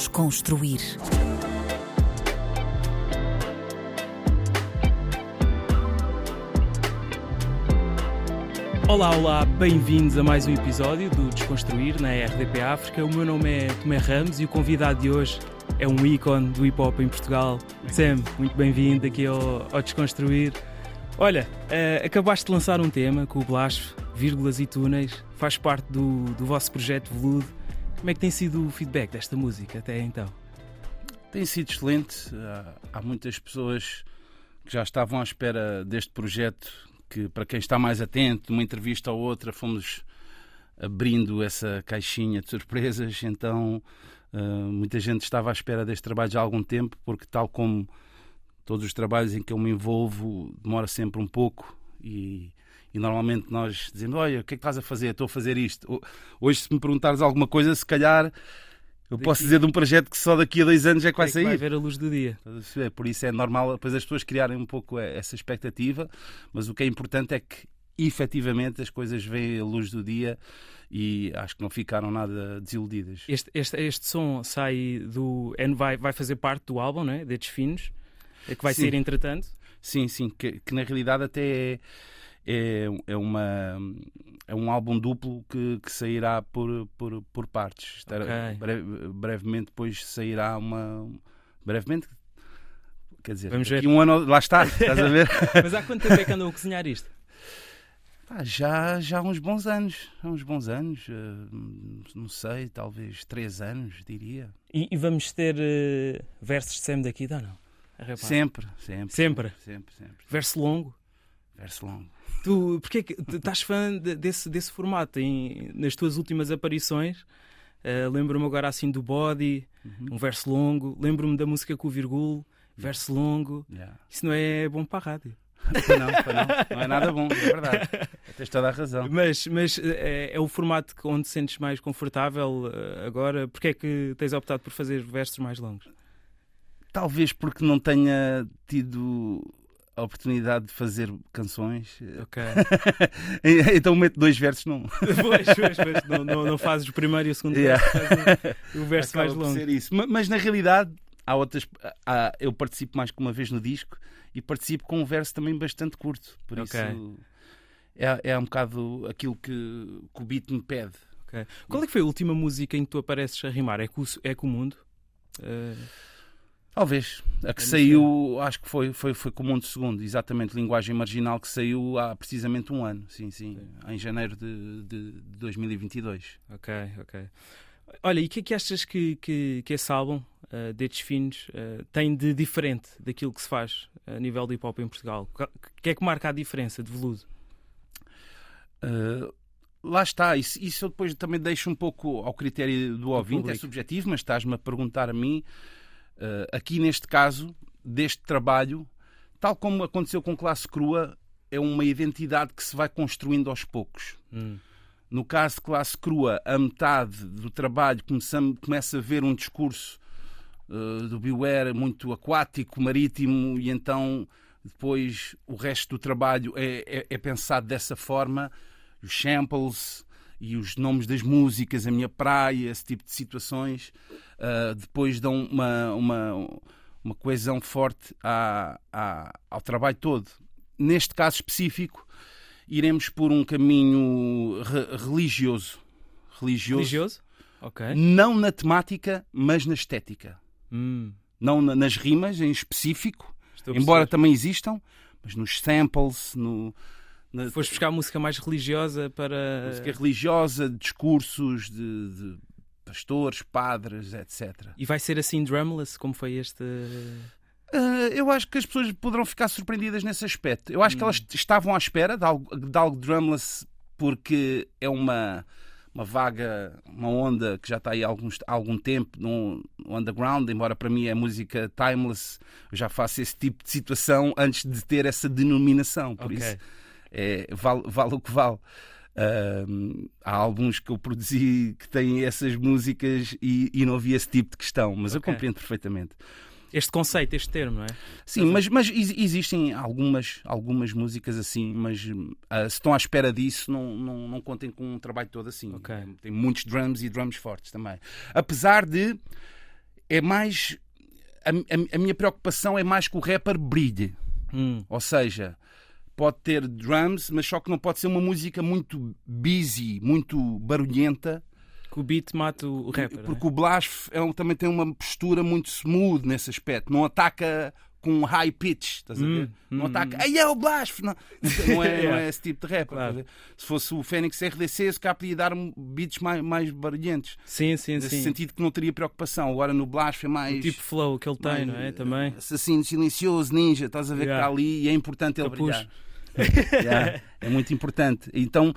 Desconstruir. Olá, olá, bem-vindos a mais um episódio do Desconstruir na RDP África. O meu nome é Tomé Ramos e o convidado de hoje é um ícone do hip hop em Portugal. Sam, muito bem-vindo aqui ao, ao Desconstruir. Olha, uh, acabaste de lançar um tema com o Blasfo, Vírgulas e Túneis, faz parte do, do vosso projeto Veludo. Como é que tem sido o feedback desta música até então? Tem sido excelente. Há muitas pessoas que já estavam à espera deste projeto que para quem está mais atento, uma entrevista ou outra, fomos abrindo essa caixinha de surpresas, então uh, muita gente estava à espera deste trabalho já há algum tempo, porque tal como todos os trabalhos em que eu me envolvo, demora sempre um pouco e, e normalmente nós dizemos, olha, o que é que estás a fazer? Estou a fazer isto. Hoje se me perguntares alguma coisa, se calhar eu daqui... posso dizer de um projeto que só daqui a dois anos é que vai é que sair. Vai ver a luz do dia. Por isso é normal depois as pessoas criarem um pouco essa expectativa, mas o que é importante é que efetivamente as coisas veem a luz do dia e acho que não ficaram nada desiludidas. Este, este, este som sai do. Vai, vai fazer parte do álbum, não é? Destes finos, é que vai sim. sair entretanto. Sim, sim, que, que na realidade até é é, é, uma, é um álbum duplo que, que sairá por, por, por partes. Okay. Breve, brevemente depois sairá uma. Brevemente. Quer dizer, Vamos ver. um ano. Lá está, estás a ver? Mas há quanto tempo é que andou a cozinhar isto? Ah, já, já há uns bons anos. Há uns bons anos. Uh, não sei, talvez três anos, diria. E, e vamos ter uh, versos de Sam daqui, não? Sempre, sempre. Sempre? Sempre, sempre. Verso longo? Verso longo. Tu, porque que estás fã de, desse, desse formato? Em, nas tuas últimas aparições, uh, lembro-me agora assim do Body, uhum. um verso longo. Lembro-me da música com o Virgul, verso longo. Yeah. Isso não é bom para a rádio. não, não, não é nada bom, é verdade. Tens toda a razão. Mas, mas é, é o formato onde te sentes mais confortável eh, agora? Porquê é que tens optado por fazer versos mais longos? Talvez porque não tenha tido a oportunidade de fazer canções. Ok. então meto dois versos num. pois, pois, pois. Não, não, não, fazes o primeiro e o segundo yeah. verso, o, o verso Acaba mais longo. Ser isso. Mas, mas, na realidade há outras. Há, eu participo mais que uma vez no disco e participo com um verso também bastante curto. Por okay. isso é, é um bocado aquilo que, que o beat me pede. Okay. Qual é que foi a última música em que tu apareces a rimar? É com, é com o mundo? Uh... Talvez. A que saiu, acho que foi, foi, foi com o Mundo Segundo, exatamente, linguagem marginal, que saiu há precisamente um ano, sim, sim, sim. em janeiro de, de, de 2022. Ok, ok. Olha, e o que é que achas que, que, que esse álbum, uh, Dedos Finos, uh, tem de diferente daquilo que se faz a nível de hip hop em Portugal? O que é que marca a diferença de veludo? Uh, lá está, isso, isso eu depois também deixo um pouco ao critério do ouvinte, é subjetivo, mas estás-me a perguntar a mim. Uh, aqui neste caso, deste trabalho, tal como aconteceu com Classe Crua, é uma identidade que se vai construindo aos poucos. Hum. No caso de Classe Crua, a metade do trabalho começa, começa a ver um discurso uh, do Beware muito aquático, marítimo, e então depois o resto do trabalho é, é, é pensado dessa forma. Os samples, e os nomes das músicas, a minha praia, esse tipo de situações, uh, depois dão uma, uma, uma coesão forte à, à, ao trabalho todo. Neste caso específico, iremos por um caminho re religioso. Religioso? Religioso? Ok. Não na temática, mas na estética. Hum. Não na, nas rimas em específico, embora também existam, mas nos samples, no. Foste buscar música mais religiosa para. Música religiosa, discursos de, de pastores, padres, etc. E vai ser assim drumless, como foi este. Uh, eu acho que as pessoas poderão ficar surpreendidas nesse aspecto. Eu acho hum. que elas estavam à espera de algo, de algo drumless porque é uma, uma vaga, uma onda que já está aí há, alguns, há algum tempo no, no, underground, embora para mim é música timeless, eu já faço esse tipo de situação antes de ter essa denominação. Por okay. isso é, vale, vale o que vale. Uh, há álbuns que eu produzi que têm essas músicas e, e não havia esse tipo de questão, mas okay. eu compreendo perfeitamente. Este conceito, este termo, não é? Sim, mas, mas existem algumas, algumas músicas assim, mas uh, se estão à espera disso, não, não, não contem com um trabalho todo assim. Okay. Tem muitos drums e drums fortes também. Apesar de é mais. A, a, a, minha preocupação é mais que o rapper brilhe. Hum. Ou seja, pode ter drums, mas só que não pode ser uma música muito busy, muito barulhenta. Que o beat mata o rapper. Porque é? o Blasf é, também tem uma postura muito smooth nesse aspecto. Não ataca com high pitch, estás a ver? Hum, não hum, ataca, hum. aí é o Blasf! Não, não, é, não é esse tipo de rap. Claro. Se fosse o Fênix RDC, se cá podia dar beats mais, mais barulhentos. Sim, sim, Nesse sim. sentido que não teria preocupação. Agora no Blasf é mais. O tipo flow que ele tem, mais, não é? Também. Assassino silencioso, ninja, estás a ver yeah. que está ali e é importante ele Capuz. brilhar. Yeah, é muito importante. Então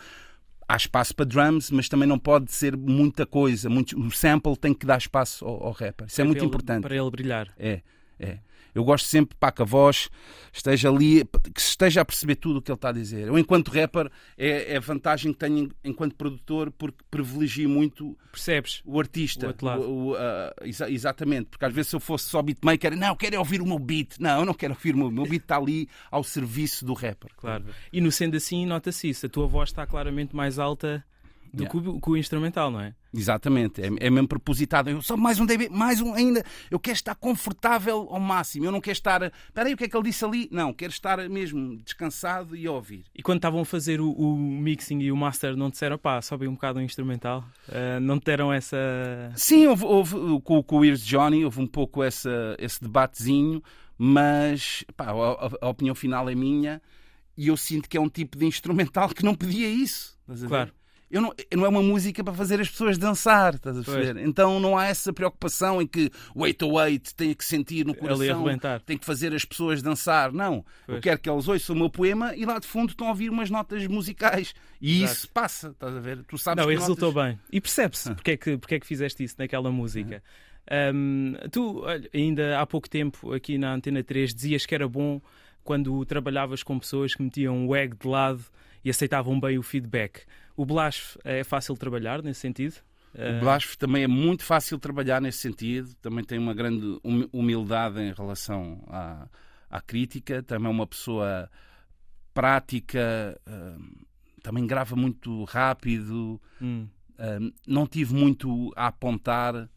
há espaço para drums, mas também não pode ser muita coisa. Muito, o sample tem que dar espaço ao, ao rapper. Isso é, é muito ele, importante. Para ele brilhar. É, é. Eu gosto sempre pá, que a voz esteja ali, que esteja a perceber tudo o que ele está a dizer. Eu, enquanto rapper, é, é a vantagem que tenho enquanto produtor, porque privilegio muito Percebes? o artista. O. O, o, uh, exa exatamente, porque às vezes se eu fosse só beatmaker, não, eu quero é ouvir o meu beat. Não, eu não quero ouvir o meu, o meu beat, está ali ao serviço do rapper. Claro. E no sendo assim, nota-se isso. A tua voz está claramente mais alta do yeah. que, o, que, o, instrumental, não é? Exatamente, é, é mesmo propositado. Eu só mais um DB, mais um ainda. Eu quero estar confortável ao máximo. Eu não quero estar. Espera aí, o que é que ele disse ali? Não, quero estar mesmo descansado e ouvir. E quando estavam a fazer o, o mixing e o master, não disseram, pá, sobe um bocado o instrumental? Uh, não deram essa. Sim, houve, houve com, com o Ears Johnny, houve um pouco essa, esse debatezinho, mas pá, a, a, opinião final é minha e eu sinto que é um tipo de instrumental que não pedia isso. Claro eu não, não é uma música para fazer as pessoas dançar, estás a perceber? Então não há essa preocupação em que o 808 tenha que sentir no coração, tem que fazer as pessoas dançar. Não. Pois. Eu quero que eles ouçam o meu poema e lá de fundo estão a ouvir umas notas musicais. E Exato. isso passa, estás a ver? Tu sabes Não, e resultou bem. E percebe-se ah. porque, é que, porque é que fizeste isso naquela música. Um, tu, olha, ainda há pouco tempo aqui na Antena 3 dizias que era bom quando trabalhavas com pessoas que metiam o ego de lado e aceitavam bem o feedback. O Blasf é fácil de trabalhar nesse sentido? O Blasf também é muito fácil de trabalhar nesse sentido, também tem uma grande humildade em relação à, à crítica, também é uma pessoa prática, eh, também grava muito rápido, hum. Eh, não tive muito a apontar,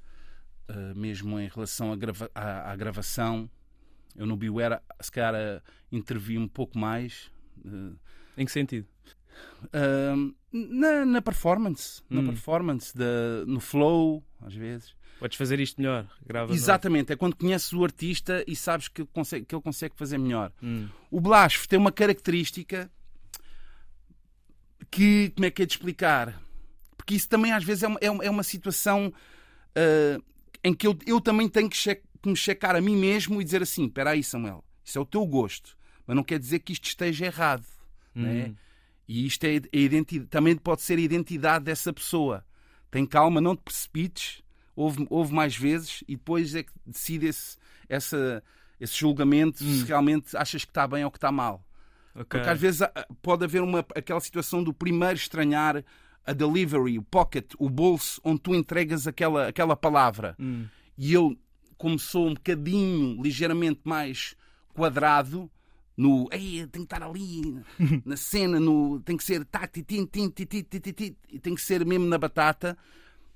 mesmo em relação à, grava à, à gravação. Eu no Beware, se calhar, intervi um pouco mais. Em que sentido? Uh, na, na, performance, hum. na performance, no flow, às vezes. Podes fazer isto melhor. Grava Exatamente, é quando conheces o artista e sabes que, consegue, que ele consegue fazer melhor. Hum. O Blasf tem uma característica que, como é que é de explicar? Porque isso também às vezes é uma, é uma é situação uh, em que eu, eu também tenho que, che que me checar a mim mesmo e dizer assim: espera aí, Samuel, isso é o teu gosto, mas não quer dizer que isto esteja errado. Hum. Né? E isto é também pode ser a identidade dessa pessoa. Tem calma, não te precipites, ouve, ouve mais vezes e depois é que decide esse, essa, esse julgamento hum. se realmente achas que está bem ou que está mal. Okay. Porque às vezes ah, pode haver uma, aquela situação do primeiro estranhar a delivery, o pocket, o bolso, onde tu entregas aquela, aquela palavra. Hum. E eu, como sou um bocadinho, ligeiramente mais quadrado, no ei, tem que estar ali na cena, no, tem que ser tem que ser mesmo na batata.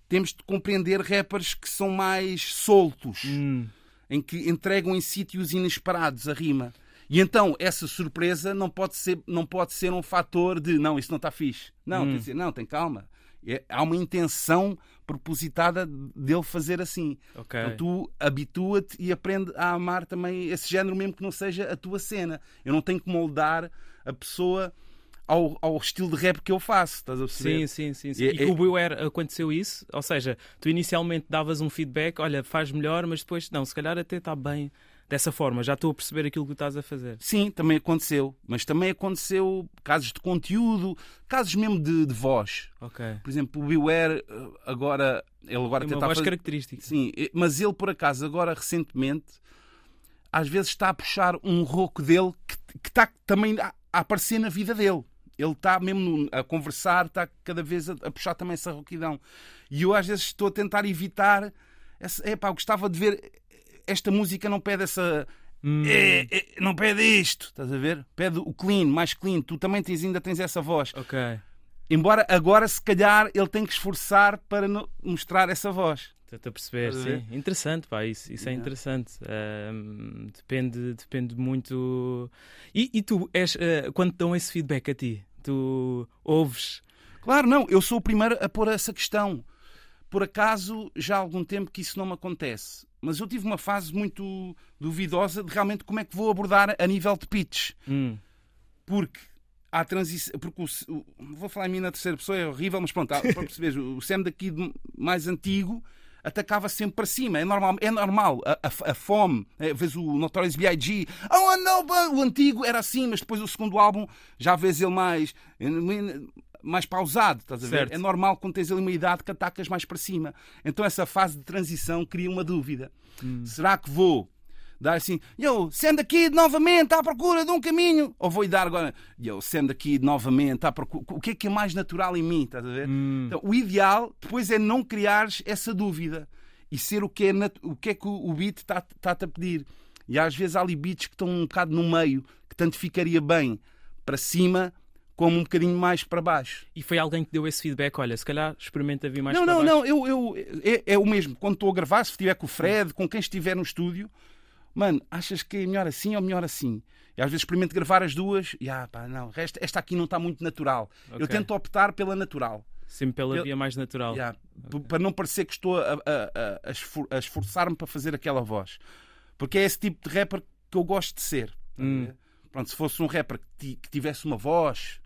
Temos de compreender rappers que são mais soltos, hum. em que entregam em sítios inesperados a rima. E então essa surpresa não pode ser, não pode ser um fator de não, isso não está fixe. Não, hum. tem dizer, não, tem calma. É, há uma intenção propositada dele fazer assim. Okay. Então tu habitua-te e aprende a amar também esse género, mesmo que não seja a tua cena. Eu não tenho que moldar a pessoa ao, ao estilo de rap que eu faço. Estás a perceber? Sim, sim, sim. sim. E, e com o Beware aconteceu isso? Ou seja, tu inicialmente davas um feedback, olha, faz melhor, mas depois, não, se calhar até está bem dessa forma, já estou a perceber aquilo que tu estás a fazer. Sim, também aconteceu. Mas também aconteceu casos de conteúdo, casos mesmo de, de voz. Ok. Por exemplo, o Beware, eh, agora. Ele agora Tem uma voz fazer... característica. Sim, mas ele, por acaso, agora recentemente, às vezes está a puxar um rouco dele que, que está também a, a aparecer na vida dele ele está mesmo a conversar, está cada vez a, a, puxar também essa rouquidão. E eu às vezes estou a tentar evitar. Essa, epá, eu gostava de ver esta música não pede essa. Hum. É, é, não pede isto, estás a ver? Pede o clean, mais clean. Tu também tens, ainda tens essa voz. Ok. Embora agora, se calhar, ele tem que esforçar para mostrar essa voz. Estou a perceber, sim. Interessante, pá, isso, isso é interessante. Depende, depende muito. E, e tu, és, uh, quando dão esse feedback a ti, tu ouves? Claro, não, eu sou o primeiro a pôr essa questão. Por acaso, já há algum tempo que isso não me acontece. Mas eu tive uma fase muito duvidosa de realmente como é que vou abordar a nível de pitch. Hum. Porque há transição. Porque o, o, vou falar em mim na terceira pessoa, é horrível, mas pronto, para perceber, o Sam daqui mais antigo atacava sempre para cima. É normal, é normal. A, a, a fome, é, vês o Notorious B.I.G. Oh, no, o antigo era assim, mas depois o segundo álbum já vês ele mais mais pausado, estás a ver? Certo. É normal quando tens ali uma idade que atacas mais para cima. Então essa fase de transição cria uma dúvida. Hum. Será que vou dar assim, eu, sendo aqui novamente à procura de um caminho, ou vou dar agora, eu, sendo aqui novamente à procura, o que é que é mais natural em mim, estás a ver? Hum. Então, o ideal depois é não criares essa dúvida e ser o que é, o que, é que o beat está-te a pedir. E às vezes há ali beats que estão um bocado no meio, que tanto ficaria bem para cima como um bocadinho mais para baixo. E foi alguém que deu esse feedback? Olha, se calhar experimenta vir mais não, para não, baixo. Não, não, eu, eu, é, é, o mesmo. Quando estou a gravar, se estiver com o Fred, com quem estiver no estúdio, mano, achas que é melhor assim ou melhor assim? E às vezes experimento gravar as duas e, ah, pá, não, esta, esta aqui não está muito natural. Okay. Eu tento optar pela natural. Sempre pela eu, via mais natural. Yeah, okay. Para não parecer que estou a, a, a, a esforçar-me para fazer aquela voz. Porque é esse tipo de rapper que eu gosto de ser. Hum. Pronto, se fosse um rapper que tivesse uma voz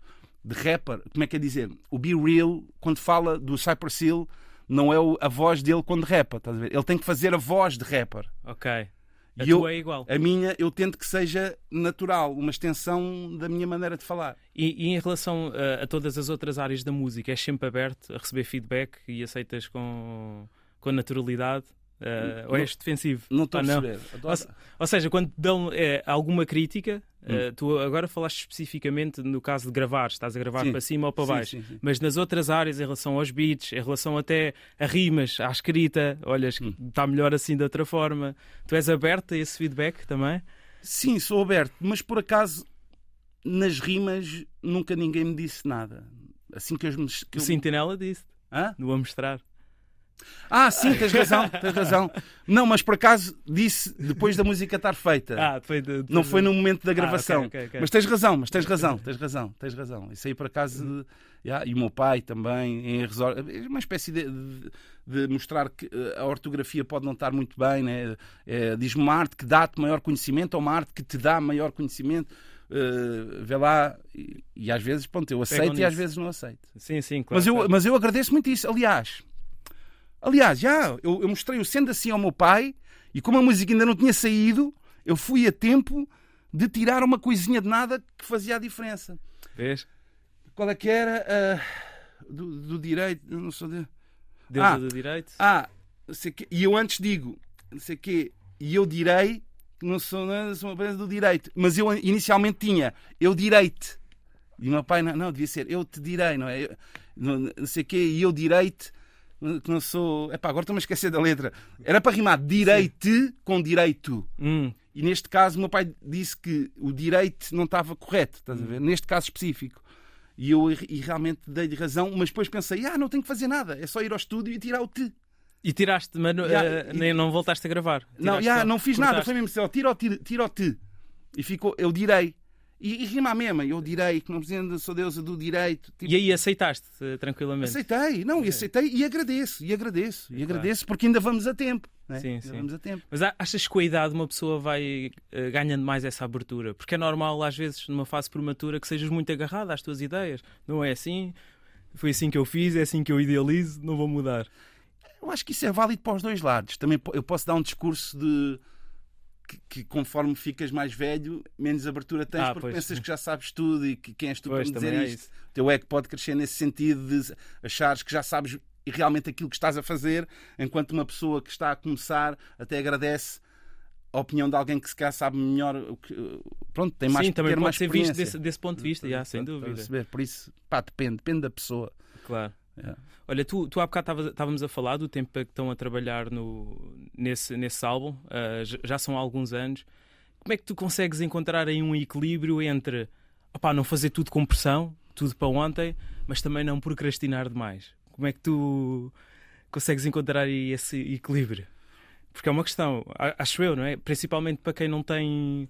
de rapper, como é que é dizer? O Be Real, quando fala do Cypress Hill, não é a voz dele quando rapa, estás a ver? Ele tem que fazer a voz de rapper. Ok. A e eu, é igual. A minha, eu tento que seja natural, uma extensão da minha maneira de falar. E, e em relação a, a, todas as outras áreas da música, és sempre aberto a receber feedback e aceitas com, com naturalidade? Uh, ou és defensivo? Não estou a perceber. Ou, ou, seja, quando dão é, alguma crítica, hum. uh, tu agora falaste especificamente no caso de gravar, estás a gravar sim. para cima ou para baixo, sim, sim, mas nas outras áreas, em relação aos beats, em relação até a rimas, à escrita, olhas, hum. está melhor assim de outra forma. Tu és aberto a esse feedback também? Sim, sou aberto, mas por acaso nas rimas nunca ninguém me disse nada. Assim que eu... Que eu... O Sentinela disse. Hã? No a mostrar. Ah, sim, tens razão, tens razão. Não, mas por acaso disse depois da música estar feita. Ah, foi de. Não foi no momento da gravação. Ah, okay, okay, okay. Mas tens razão, mas tens razão, tens razão, tens razão. Isso aí por acaso. Yeah, e o meu pai também, em. É uma espécie de, de, de, mostrar que eh, a ortografia pode não estar muito bem. Né? É, Diz-me uma arte que dá-te maior conhecimento ou uma arte que te dá maior conhecimento. Uh, vê lá, e, e, às vezes, pronto, eu aceito e às vezes não aceito. Sim, sim, claro. Mas eu, claro. mas eu agradeço muito isso. Aliás, Aliás, já, eu, eu mostrei o sendo assim ao meu pai e como a música ainda não tinha saído, eu fui a tempo de tirar uma coisinha de nada que fazia a diferença. Vês? Qual é que era? Uh, do, do, direito, não sou de... Deus ah, do direito. Ah, sei que, e eu antes digo, não sei quê, e eu direi que não sou, não sou uma presa do direito, mas eu inicialmente tinha, eu direito. E o meu pai, não, não devia ser, eu te direi, não é? Eu, não, não sei quê, e eu direito que não sou. Epá, agora estou-me a esquecer da letra. Era para rimar direito Sim. com direito. Hum. E neste caso, o meu pai disse que o direito não estava correto, estás a ver? Hum. Neste caso específico. E eu e realmente dei-lhe razão, mas depois pensei, ah, não tenho que fazer nada, é só ir ao estúdio e tirar o T. E tiraste, mas yeah, uh, nem não voltaste a gravar. Tiraste não, yeah, não fiz cortaste. nada, foi mesmo assim, tira o T, tira o T. E ficou, eu direi. E, e rima a mesma, eu direi que não dizendo sou deusa do direito. Tipo... E aí aceitaste eh, tranquilamente? Aceitei, não, e aceitei e agradeço, e agradeço, e agradeço porque ainda vamos a tempo. Né? Sim, sim. vamos a tempo. Mas achas que com a idade uma pessoa vai uh, ganhando mais essa abertura? Porque é normal, às vezes, numa fase prematura, que sejas muito agarrado às tuas ideias. Não é assim? Foi assim que eu fiz, é assim que eu idealizo, não vou mudar. Eu acho que isso é válido para os dois lados. Também eu posso dar um discurso de que, que, conforme ficas mais velho, menos abertura tens, ah, porque pois. pensas que já sabes tudo e que quem és tu pois, para me dizer é isto. O teu ego pode crescer nesse sentido de achares que já sabes realmente aquilo que estás a fazer, enquanto uma pessoa que está a começar até agradece a opinião de alguém que se calhar sabe melhor o que. Pronto, tem mais Sim, também pode mais ser visto desse, desse, ponto de vista, já, sem dúvida. Por isso, pá, depende, depende da pessoa. Claro. Yeah. Olha, tu, tu há bocado estávamos a falar do tempo que estão a trabalhar no, nesse, nesse álbum, uh, já são há alguns anos. Como é que tu consegues encontrar aí um equilíbrio entre opá, não fazer tudo com pressão, tudo para ontem, mas também não procrastinar demais? Como é que tu consegues encontrar aí esse equilíbrio? Porque é uma questão, acho eu, não é? Principalmente para quem não tem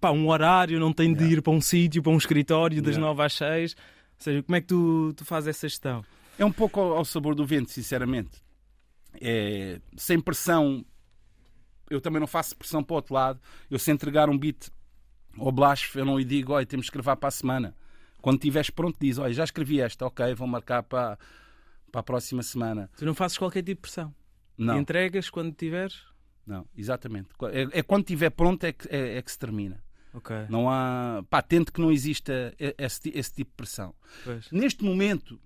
pá, um horário, não tem de yeah. ir para um sítio, para um escritório das yeah. 9 às 6. Ou seja, como é que tu, tu fazes essa gestão? É um pouco ao, sabor do vento, sinceramente. É, sem pressão, eu também não faço pressão para o outro lado. Eu se entregar um beat ao Blasf, eu não lhe digo, olha, temos que gravar para a semana. Quando estiveres pronto, diz, olha, já escrevi esta, ok, vou marcar para, para a próxima semana. Tu não fazes qualquer tipo de pressão? Não. entregas quando tiveres? Não, exatamente. É, é quando estiver pronto é que, é, é que se termina. Okay. Não há. Pá, tente que não exista esse, esse tipo de pressão. Pois. Neste momento,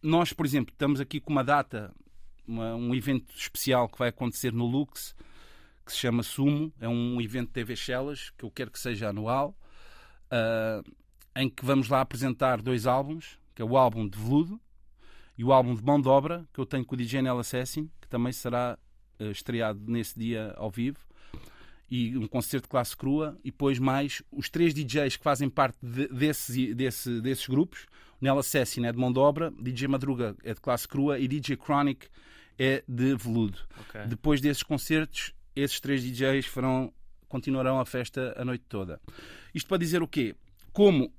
nós, por exemplo, estamos aqui com uma data, uma, um evento especial que vai acontecer no Lux, que se chama Sumo. É um evento de TV Shellas, que eu quero que seja anual, uh, em que vamos lá apresentar dois álbuns, que é o álbum de Veludo e o álbum de Mão de Obra, que eu tenho com o DJ Nel Assassin, que também será uh, estreado nesse dia ao vivo e um concerto de classe crua, e depois mais os três DJs que fazem parte de, desse, desse, desses grupos. Nela Assassin é de mão de obra, DJ Madruga é de classe crua e DJ Chronic é de veludo. Okay. Depois desses concertos, esses três DJs farão, continuarão a festa a noite toda. Isto para dizer o quê? Como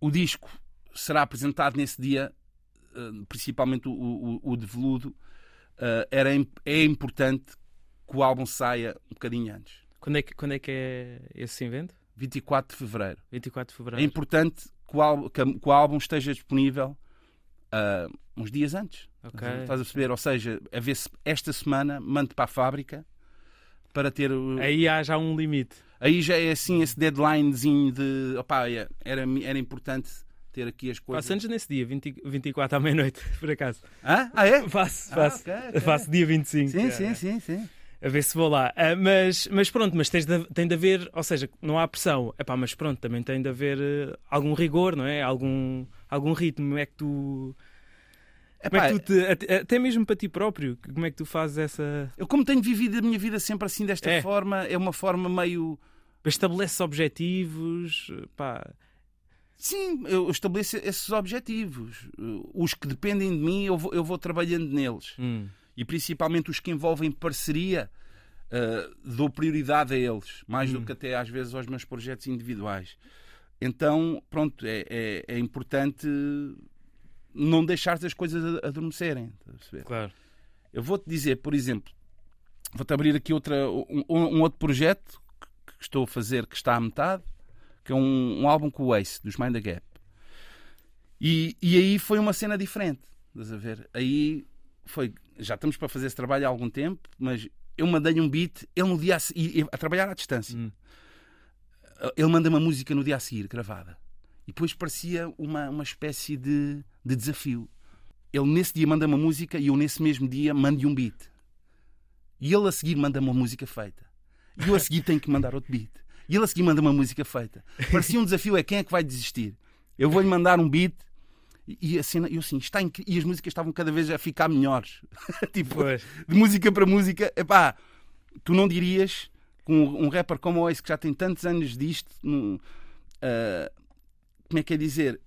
o disco será apresentado nesse dia, eh, principalmente o, o, o de veludo, eh, era, é importante que o álbum saia um bocadinho antes. Quando é que, quando é, que é esse evento? 24 de Fevereiro. 24 de Fevereiro. É importante que o álbum, que o álbum esteja disponível uh, uns dias antes. Okay. Estás a perceber? Ou seja, a ver se esta semana mande para a fábrica para ter. Aí há já um limite. Aí já é assim esse deadlinezinho de. Opa, é, era, era importante ter aqui as coisas. Faço nesse dia, 20, 24 à meia-noite, por acaso. Ah, ah é? Faço, faço. Ah, okay, okay. Faço dia 25. Sim, sim, sim, sim a ver se vou lá. Uh, mas, mas pronto, mas tens de, tem de haver, ou seja, não há pressão. Epá, mas pronto, também tem de haver uh, algum rigor, não é? Algum, algum ritmo. É que tu. Como é que tu te, até, até mesmo para ti próprio, como é que tu fazes essa. Eu, como tenho vivido a minha vida sempre assim, desta é. forma, é uma forma meio. Estabeleces objetivos, pá. Sim, eu estabeleço esses objetivos. Os que dependem de mim, eu vou, eu vou trabalhando neles. Hum e principalmente os que envolvem parceria, uh, dou prioridade a eles, mais hum. do que até às vezes aos meus projetos individuais. Então, pronto, é, é, é importante não deixar as coisas adormecerem. Claro. Eu vou-te dizer, por exemplo, vou-te abrir aqui outra, um, um, outro projeto que estou a fazer, que está à metade, que é um, um álbum com o Ace, dos Mind the Gap. E, e aí foi uma cena diferente. Estás a ver? Aí foi já estamos para fazer esse trabalho há algum tempo, mas eu mandei-lhe um beat, ele no dia a, seguir, a trabalhar à distância. Hum. Ele manda uma música no dia a seguir, gravada. E depois parecia uma, uma espécie de, de desafio. Ele nesse dia manda uma música e eu nesse mesmo dia mando um beat. E ele a seguir manda uma música feita. E eu a seguir tenho que mandar outro beat. E ele a seguir manda uma música feita. Parecia um desafio, é quem é que vai desistir? Eu vou-lhe mandar um beat e a cena, eu assim, está e as músicas estavam cada vez a ficar melhores. tipo, pois. de música para música, epá, tu não dirias com um, um rapper como o Ace que já tem tantos anos disto, uh, como é que é dizer?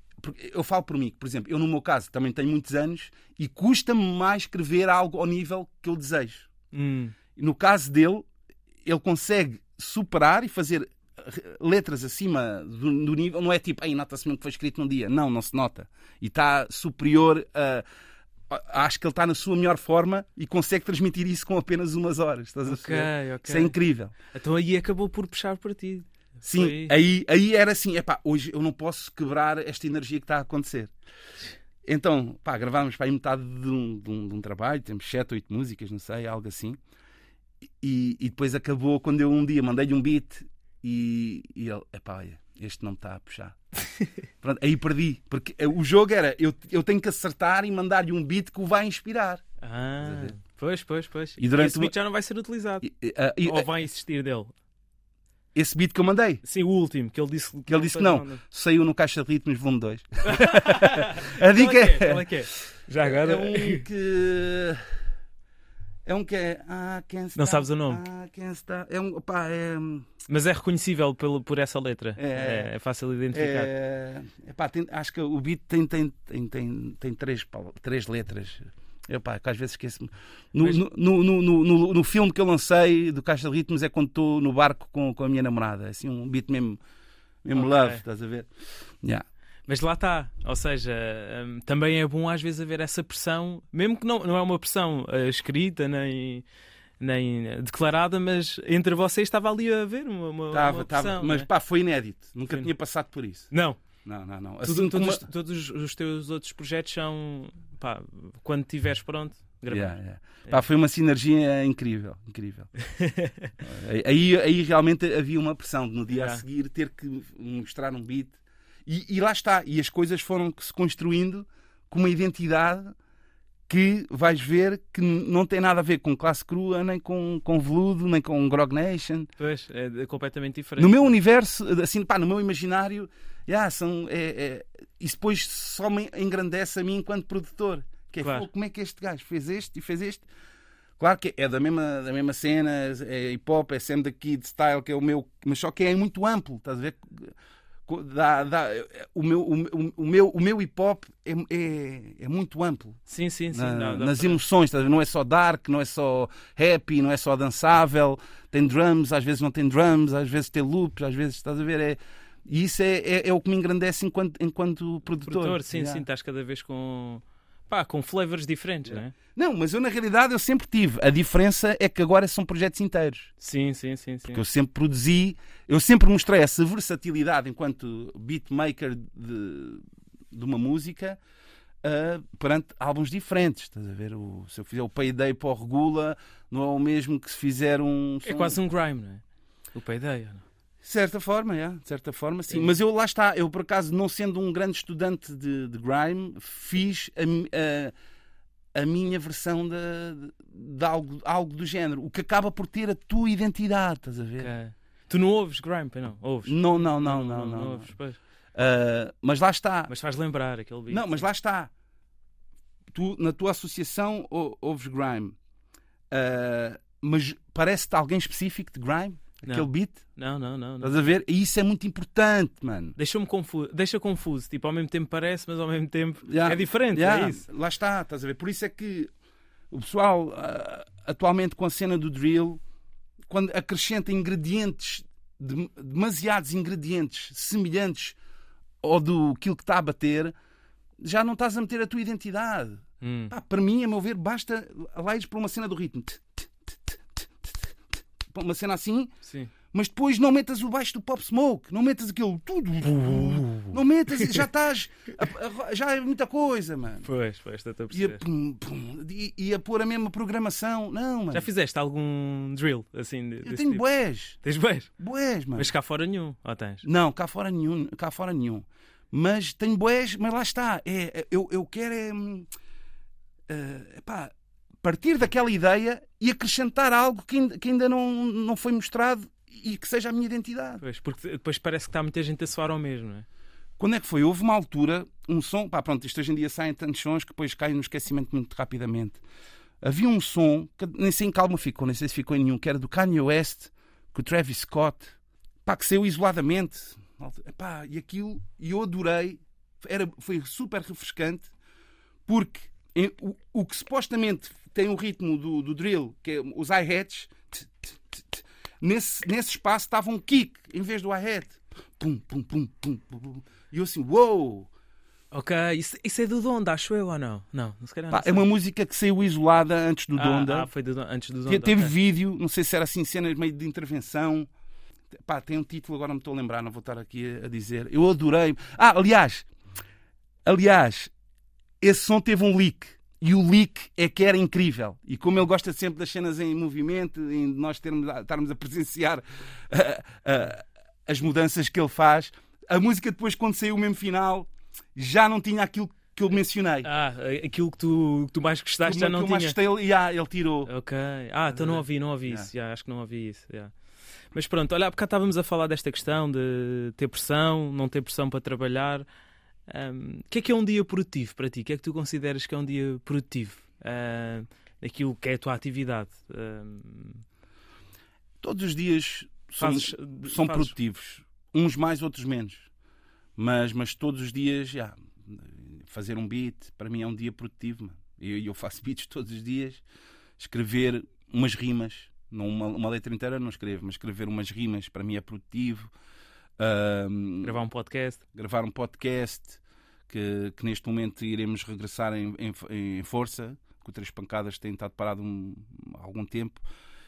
Eu falo por mim, por exemplo, eu no meu caso também tenho muitos anos e custa-me mais escrever algo ao nível que eu desejo. Hum. No caso dele, ele consegue superar e fazer letras acima do, do nível, não é tipo, aí nota-se mesmo que foi escrito num dia. Não, não se nota. E está superior a. Acho que ele está na sua melhor forma e consegue transmitir isso com apenas umas horas. Estás a ver? Isso é incrível. Então aí acabou por puxar para ti. Sim, aí, aí era assim: epá, hoje eu não posso quebrar esta energia que está a acontecer. Então, pá, gravámos para aí metade de um, de um, de um trabalho, temos sete, oito músicas, não sei, algo assim. E, e depois acabou quando eu um dia mandei-lhe um beat e, e ele, epá, olha, este não me está a puxar. Pronto, aí perdi, porque o jogo era eu, eu tenho que acertar e mandar-lhe um beat que o vai inspirar. Ah, pois, pois, pois. E durante esse beat uma... já não vai ser utilizado. E, uh, e, Ou vai insistir dele? Esse beat que eu mandei. Sim, o último, que ele disse que, que ele disse que não. Saiu no Caixa de Ritmos volume 2. a dica é, é... é, é? Já agora. É um que. É um que é. Ah, quem está, Não sabes o nome? Ah, quem está. É um. Pá, é. Hum, Mas é reconhecível pelo, por essa letra. É, é, é fácil de identificar. É, epá, tem, acho que o beat tem, tem, tem, tem, tem três, três letras. Eu, pá, que às vezes esqueço-me. No, Mas... no, no, no, no, filme que eu lancei do Caixa de Ritmos é quando estou no barco com, com a minha namorada. É assim, um beat mesmo, mesmo okay. love, estás a ver? Yeah. Mas lá está, ou seja, um, também é bom às vezes haver essa pressão, mesmo que não, não é uma pressão uh, escrita nem, nem declarada, mas entre vocês estava ali a haver uma, uma, tava, uma pressão. Tava, mas né? pá, foi inédito, nunca foi. tinha passado por isso. Não. Não, não, não. Assim, Tudo, todos, todos os teus outros projetos são pá, quando estiveres pronto, gravar. Yeah, yeah. É. Pá, foi uma sinergia incrível, incrível. aí, aí realmente havia uma pressão de no dia yeah. a seguir ter que mostrar um beat e, e, lá está. E as coisas foram se construindo com uma identidade que vais ver que não tem nada a ver com classe crua, nem com, com veludo, nem com Grog Nation. Pois, é completamente diferente. No meu universo, assim, pá, no meu imaginário, yeah, são, é, é, isso depois só me engrandece a mim enquanto produtor. Que é, claro. como é que este gajo fez este e fez este? Claro que é da mesma, da mesma cena, é hip hop, é sempre daqui de style, que é o meu, mas só que é muito amplo, estás a ver? Dá, dá, o, meu, o, o, meu, o meu hip hop é, é, é muito amplo. Sim, sim, sim. Na, não, nas para... emoções, não é só dark, não é só happy, não é só dançável. Tem drums, às vezes não tem drums, às vezes tem loops, às vezes estás a ver. É, e isso é, é, é o que me engrandece enquanto, enquanto produtor. produtor sim, yeah. sim, estás cada vez com pá, com flavors diferentes, não é? Não, mas eu na realidade eu sempre tive. A diferença é que agora são projetos inteiros. Sim, sim, sim. sim. Porque eu sempre produzi, eu sempre mostrei essa versatilidade enquanto beatmaker de, de uma música uh, perante álbuns diferentes. Estás a ver? O, se eu fizer o Payday para o Regula, não é o mesmo que se fizer um. É quase um grime, não é? O Payday, não? De certa forma, é, de certa forma, sim. sim. Mas eu lá está, eu por acaso, não sendo um grande estudante de, de grime, fiz a, a, a minha versão de, de, algo, algo do género, o que acaba por ter a tua identidade, estás a ver? Okay. Tu não ouves grime, não? Ouves? Não, não, não, não. não, não, não ouves, pois. Uh, mas lá está. Mas faz lembrar aquele beat. Não, mas lá está. Tu, na tua associação, ouves grime. Uh, mas parece-te alguém específico de grime? Aquele beat. Não, não, não, não. Estás a ver? E isso é muito importante, mano. Deixa-me confuso. Deixa confuso. Tipo, ao mesmo tempo parece, mas ao mesmo tempo yeah. é diferente. Yeah. É isso. Lá está, estás a ver? Por isso é que o pessoal, uh, atualmente com a cena do drill, quando acrescenta ingredientes, de, demasiados ingredientes semelhantes ao do aquilo que está a bater, já não estás a meter a tua identidade. Hum. Pá, para mim, a meu ver, basta lá ires para uma cena do ritmo uma cena assim. Sim. Mas depois não metas o baixo do Pop Smoke, não metas aquele tudo. Não metas, já estás. Já é muita coisa, mano. Pois, pois, estou a perceber. E a, e a pôr a mesma programação. Não, mano. Já fizeste algum drill assim? Eu tenho tipo? boés. Tens boés? Boés, mano. Mas cá fora nenhum, ou tens? Não, cá fora nenhum. Cá fora nenhum. Mas tenho boés, mas lá está. É, eu, eu quero é. Uh, epá, partir daquela ideia e acrescentar algo que ainda, não, não foi mostrado e que seja a minha identidade. Pois, porque depois parece que está muita gente a soar ao mesmo, não é? Quando é que foi? Houve uma altura, um som, pá, pronto, isto hoje em dia saem tantos sons que depois caem no esquecimento muito rapidamente. Havia um som, que nem sei em calma ficou, nem sei se ficou em nenhum, que era do Kanye West, com o Travis Scott, pá, que saiu isoladamente. Pá, e aquilo, e eu adorei, era, foi super refrescante, porque o, o que supostamente tem o ritmo do, do drill, que é os hi-hats, nesse, nesse espaço estava um kick em vez do hi-hat. Pum, pum, pum, pum, pum. E eu assim, uou! Wow! Ok, isso, isso, é do Donda, acho eu ou não? Não, não se calhar Pá, É uma música que saiu isolada antes do ah, Donda. Ah, foi do, antes do Donda. Teve okay. vídeo, não sei se era assim, cenas meio de intervenção. Pá, tem um título, agora não me estou a lembrar, não vou estar aqui a, a dizer. Eu adorei. Ah, aliás, aliás, esse som teve um leak. E o leak é que era incrível. E como ele gosta sempre das cenas em movimento, em nós termos, estarmos a presenciar uh, uh, as mudanças que ele faz, a música depois, quando saiu o mesmo final, já não tinha aquilo que eu mencionei. Ah, aquilo que tu, que tu mais gostaste já não que tinha. Mais gostei, ele, yeah, ele tirou. Ok. Ah, então não ouvi, não ouvi yeah. isso. Yeah, acho que não ouvi isso. Yeah. Mas pronto, olha, porque estávamos a falar desta questão de ter pressão, não ter pressão para trabalhar. Um, o que é que é um dia produtivo para ti? O que é que tu consideras que é um dia produtivo? Uh, aquilo que é a tua atividade? Uh, Todos os dias são, fazes, são fazes... produtivos. Uns mais, outros menos. Mas, mas todos os dias, fazer um beat, para mim é um dia produtivo. Eu, eu faço beats todos os dias, escrever umas rimas, não uma, uma letra inteira não escrevo, mas escrever umas rimas para mim é produtivo. Um, gravar um podcast. Gravar um podcast que, que neste momento iremos regressar em, em, em força, que o Três Pancadas tem estado parado um, algum tempo.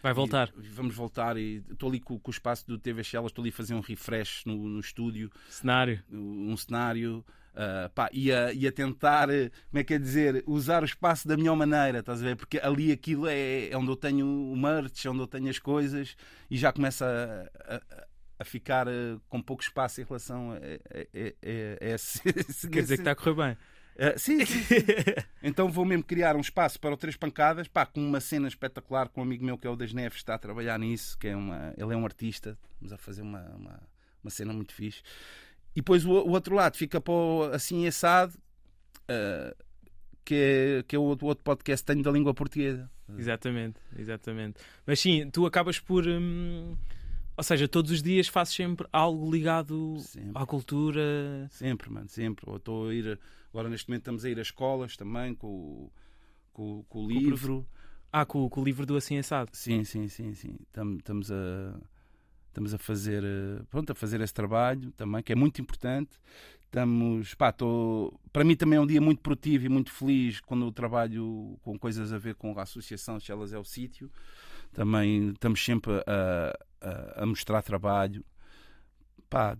Vai voltar. E vamos voltar e estou ali com, com, o espaço do TV Shellas, estou ali a fazer um refresh no, no estúdio. Cenário. Um cenário. Uh, pá, e, a, e a tentar, como é que é dizer, usar o espaço da melhor maneira, estás a ver? Porque ali aquilo é, é onde eu tenho o merch, é onde eu tenho as coisas e já começa a, a, a ficar uh, com pouco espaço em relação a, a, a, a esse, Quer dizer que está a correr bem. Uh, sim, sim, sim. então vou mesmo criar um espaço para o Três Pancadas, pá, com uma cena espetacular com um amigo meu que é o Das Neves, está a trabalhar nisso, que é uma, ele é um artista, estamos a fazer uma, uma, uma cena muito fixe. E depois o, o outro lado fica para o, assim assado, uh, que é, que é o outro, outro podcast que tenho da língua portuguesa. Exatamente, exatamente. Mas sim, tu acabas por. Hum ou seja, todos os dias fazes sempre algo ligado sempre. à cultura. Sempre, mano, sempre. Ou estou a ir. Agora, neste momento, estamos a ir a escolas também com, com, com o livro. Ah, com, com, o livro do Assim Assado. Sim, sim, sim, sim. Estamos a. Estamos a fazer, pronto, a fazer esse trabalho também, que é muito importante. Estamos, pá, tô, para mim também é um dia muito produtivo e muito feliz quando eu trabalho com coisas a ver com a associação se elas é o sítio. Também estamos sempre a, a, a mostrar trabalho. Pá,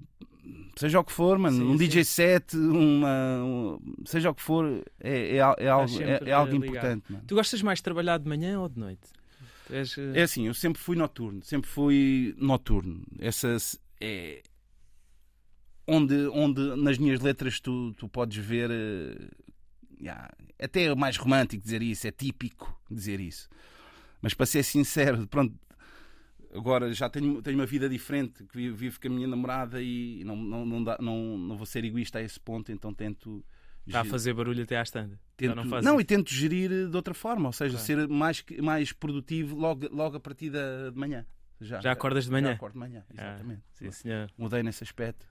seja o que for, mano, sim, um sim. DJ set, uma, um, seja o que for, é, é, é algo, é, é, algo importante. Mano. Tu gostas mais de trabalhar de manhã ou de noite? És... Eh, é assim, eu sempre fui noturno, sempre fui noturno. Essa é onde, onde nas minhas letras tu, tu podes ver. Uh, yeah, até é mais romântico dizer isso, é típico dizer isso. Mas para ser sincero, pronto, Agora já tenho, tenho uma vida diferente, que vivo com a minha namorada e não, não, não, dá, não, não vou ser egoísta a esse ponto, então tento. Está a fazer barulho até à estanda. Tento, não, não e tento gerir de outra forma, ou seja, ser mais, mais produtivo logo, logo a partir da, de manhã. Já, já acordas de manhã? Já acordo de manhã, ah, exatamente. Ah, sim, senhor. Mudei nesse aspecto.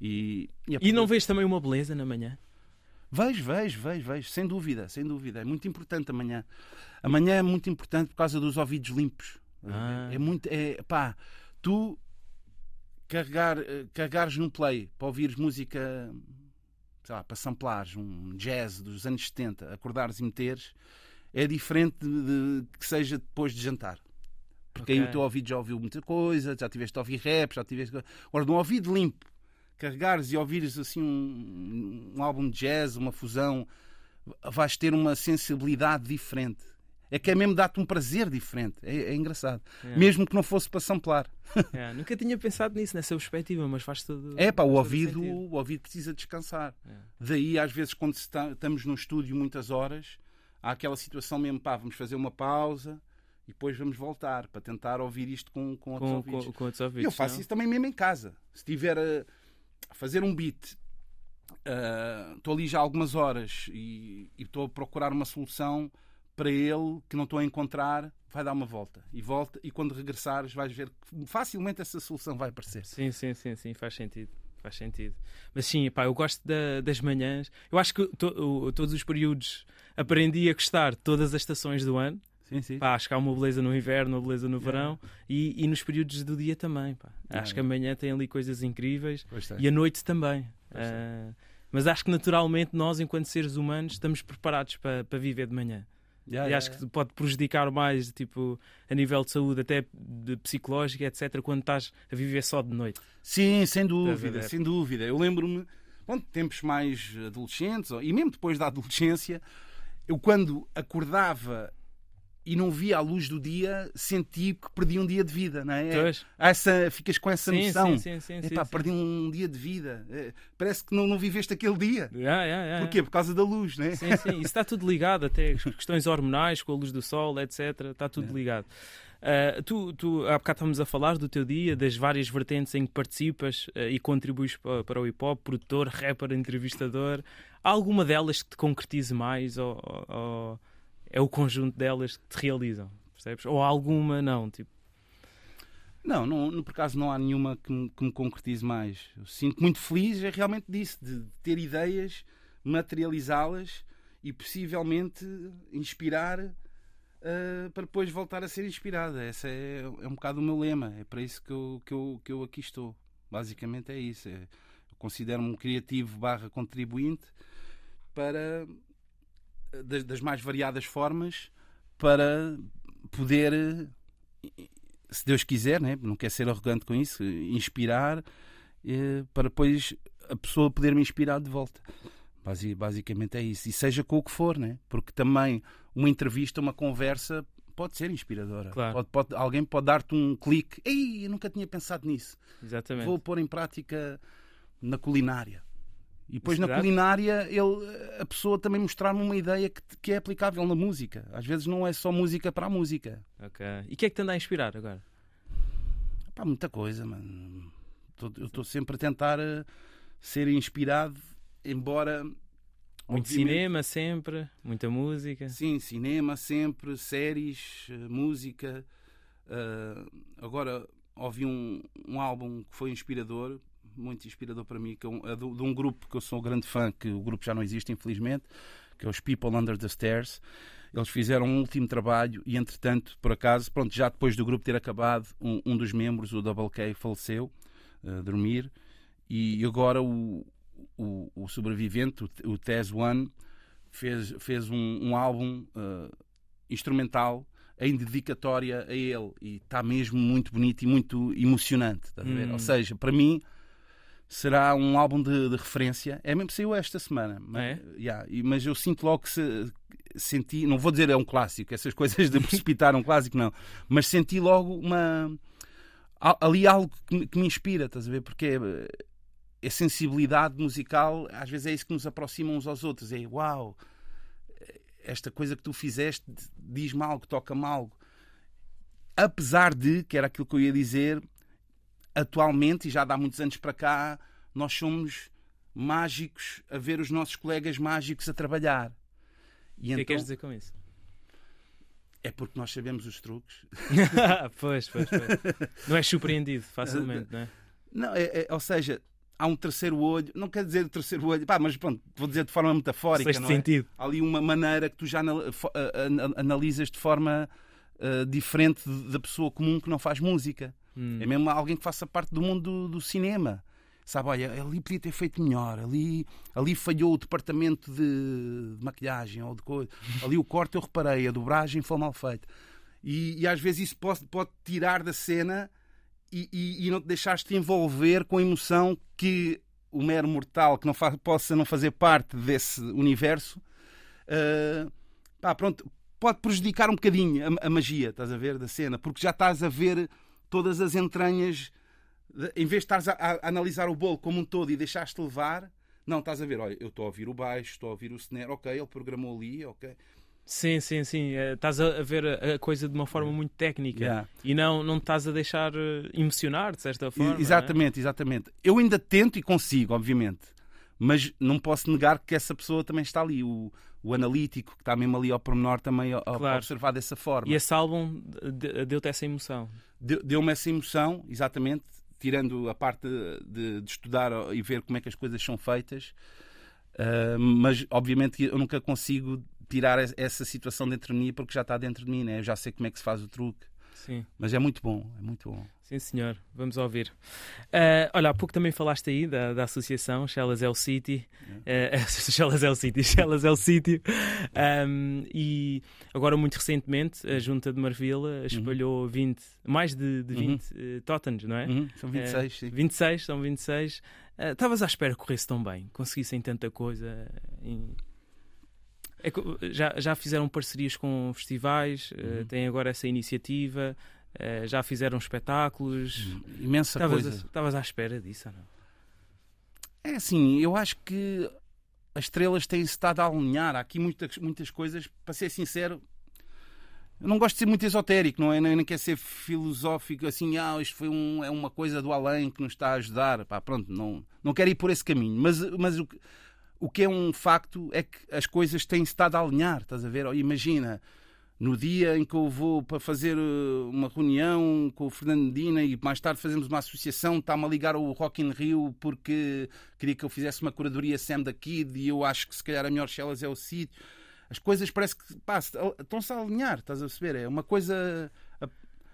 E, e, e não vês também uma beleza na manhã? Vejo, vejo, vejo, vejo, sem dúvida, sem dúvida. É muito importante amanhã. Amanhã é muito importante por causa dos ouvidos limpos. Ah. É muito. É, pá, tu carregar, eh, carregares num play para ouvires música, sei lá, para samplares um jazz dos anos 70, acordares e meteres, é diferente de, de que seja depois de jantar. Porque okay. aí o teu ouvido já ouviu muita coisa, já tiveste a ouvir rap, já tiveste. Agora, de um ouvido limpo, carregares e ouvires assim um, um álbum de jazz, uma fusão, vais ter uma sensibilidade diferente. É que é mesmo dar-te um prazer diferente. É, é engraçado. É. Mesmo que não fosse para samplar. É, nunca tinha pensado nisso, nessa perspectiva, mas faz todo. É pá, o ouvido, o ouvido precisa descansar. É. Daí, às vezes, quando está, estamos num estúdio muitas horas, há aquela situação mesmo, pá, vamos fazer uma pausa e depois vamos voltar para tentar ouvir isto com, com outros com, ouvidos. Com, com outros ouvidos. Eu faço não? isso também mesmo em casa. Se estiver a, a fazer um beat ah, estou uh, ali já há algumas horas e estou a procurar uma solução para ele que não estou a encontrar, vai dar uma volta e volta e quando regressares vais ver que facilmente essa solução vai aparecer. Sim, sim, sim, sim, faz sentido. Faz sentido. Mas sim, pá, eu gosto da, das manhãs. Eu acho que to, o, todos os períodos aprendi a gostar de todas as estações do ano. Sim, sim. Pá, acho que há uma beleza no inverno, uma beleza no verão e, e nos períodos do dia também. Pá. acho que amanhã tem ali coisas incríveis e a noite também. Uh, mas acho que naturalmente nós, enquanto seres humanos, estamos preparados para, para viver de manhã. Yeah, e acho que pode prejudicar mais, tipo, a nível de saúde, até de psicológica, etc., quando estás a viver só de noite. Sim, sem dúvida, sem dúvida. Eu lembro-me, bom, tempos mais adolescentes, e mesmo depois da adolescência, eu quando acordava e não via a luz do dia, senti que perdi um dia de vida, não é? Pois. Essa, ficas com essa sim, noção. Sim, sim, sim, Epá, sim, perdi um dia de vida. É, parece que não, não viveste aquele dia. Yeah, yeah, yeah, Porquê? Por causa da luz, não é? Sim, sim. Isso está tudo ligado, até questões hormonais, com a luz do sol, etc. Está tudo é. ligado. Uh, tu, tu, há bocado estamos a falar do teu dia, das várias vertentes em que participas uh, e contribuis para, para, o hip hop, produtor, rapper, entrevistador. Há alguma delas que te concretize mais ou, ou é o conjunto delas que te realizam? percebes? Ou alguma não, tipo. Não, não, por acaso não há nenhuma que me, que me concretize mais. Eu sinto muito feliz é realmente disso, de ter ideias, materializá-las e possivelmente inspirar uh, para depois voltar a ser inspirada. Esse é, é um bocado o meu lema, é para isso que eu, que eu, que eu aqui estou. Basicamente é isso. É, eu considero-me um criativo barra contribuinte para das, das mais variadas formas para poder se Deus quiser, né? não quer ser arrogante com isso, inspirar eh, para depois a pessoa poder me inspirar de volta. Basicamente é isso. E seja com o que for, né? porque também uma entrevista, uma conversa pode ser inspiradora. Claro. Pode, pode, alguém pode dar-te um clique. Ei, eu nunca tinha pensado nisso. Exatamente. Vou pôr em prática na culinária. E depois na culinária ele, a pessoa também mostrar-me uma ideia que, que, é aplicável na música. Às vezes não é só música para a música. Ok. E o que é que te anda a inspirar agora? Pá, muita coisa, mano. Eu estou sempre a tentar eh, ser inspirado, embora. Muito cinema sempre, muita música. Sim, cinema sempre, séries, eh, música. Uh, agora ouvi um, um álbum que foi inspirador muito inspirador para mim, que é, um, é de, um grupo que eu sou grande fã, que o grupo já não existe, infelizmente, que é os People Under the Stairs. Eles fizeram um último trabalho e, entretanto, por acaso, pronto, já depois do grupo ter acabado, um, um dos membros, o Double K, faleceu uh, dormir. E agora o, o, o sobrevivente, o, o Tez One, fez, fez um, um álbum uh, instrumental em dedicatória a ele e está mesmo muito bonito e muito emocionante. Hum. Ou seja, para mim será um álbum de, de referência. É mesmo saiu esta semana. Mas, é? yeah, mas eu sinto logo que se, senti, não vou dizer é um clássico, essas coisas de precipitar um clássico, não, mas senti logo uma ali algo que me, que me inspira, estás a ver? Porque é, a sensibilidade musical, às vezes é isso que nos aproxima uns aos outros. É uau, esta coisa que tu fizeste diz-me algo, toca-me algo. Apesar de, que era aquilo que eu ia dizer, atualmente, e já há muitos anos para cá, nós somos mágicos a ver os nossos colegas mágicos a trabalhar. E o que então, é que queres dizer com isso? É porque nós sabemos os truques. pois, pois, pois. Não és surpreendido facilmente, não é? Não, é, é, ou seja, há um terceiro olho, não quer dizer terceiro olho, pá, mas pronto, vou dizer de forma metafórica. Sexto não é? sentido. Há ali uma maneira que tu já analisas de forma uh, diferente da pessoa comum que não faz música. Hum. É mesmo alguém que faça parte do mundo do, cinema. Sabe, olha, ali podia ter feito melhor, ali, ali falhou o departamento de, de maquilhagem ou de coisa. Ali o corte eu reparei, a dobragem foi mal feita. E, e às vezes isso pode, pode tirar da cena e, e, e não te deixaste envolver com a emoção que o mero mortal que não fa possa não fazer parte desse universo uh, pá, pronto, pode prejudicar um bocadinho a, a, magia, estás a ver, da cena, porque já estás a ver todas as entranhas, em vez de estares a, a, analisar o bolo como um todo e deixaste levar, não, estás a ver, olha, eu estou a ouvir o baixo, estou a ouvir o snare, ok, ele programou ali, ok. Sim, sim, sim. É, estás a ver a coisa de uma forma muito técnica yeah. e não, não estás a deixar eh, emocionar de certa forma. Exatamente, é? exatamente. Eu ainda tento e consigo, obviamente, mas não posso negar que essa pessoa também está ali. O, o analítico que está mesmo ali ao pormenor também a, claro. a observar dessa forma. E esse álbum deu-te essa emoção? Deu-me essa emoção, exatamente, tirando a parte de, de, estudar e ver como é que as coisas são feitas. Uh, mas obviamente eu nunca consigo tirar essa situação dentro de mim porque já está dentro de mim, né? eu já sei como é que se faz o truque. Sim. Mas é muito bom, é muito bom. Sim, senhor. Vamos ouvir. Uh, olha, há pouco também falaste aí da, da associação Shellas El City. Uh, Shellas El City, Shellas El City. Um, e agora, muito recentemente, a Junta de Marvila uhum. espalhou uhum. 20, mais de, de 20 uhum. uh, totens, não é? Uhum. São 26, uh, sim. 26, são 26. Estavas à espera que corresse tão bem, conseguissem tanta coisa. Em... É já, já fizeram parcerias com festivais, uhum. têm agora essa iniciativa. Uh, já fizeram espetáculos. Hum, imensa tavas, coisa. Estavas à espera disso ou não? É assim, eu acho que as estrelas têm-se estado a alinhar. Há aqui muitas, muitas coisas, para ser sincero, eu não gosto de ser muito esotérico, não é? Nem, nem quer ser filosófico, assim, ah, isto foi um, é uma coisa do além que nos está a ajudar. Pá, pronto, não, não quero ir por esse caminho. Mas, mas o, o que é um facto é que as coisas têm-se estado a alinhar, estás a ver? Imagina, no dia em que eu vou para fazer uh, uma reunião com o Fernando Medina e mais tarde fazemos uma associação, está-me a ligar o Rock in Rio porque queria que eu fizesse uma curadoria Sam da Kid e eu acho que se calhar a melhor Shellas é o sítio. As coisas parece que estão-se a alinhar, estás a perceber? É uma coisa.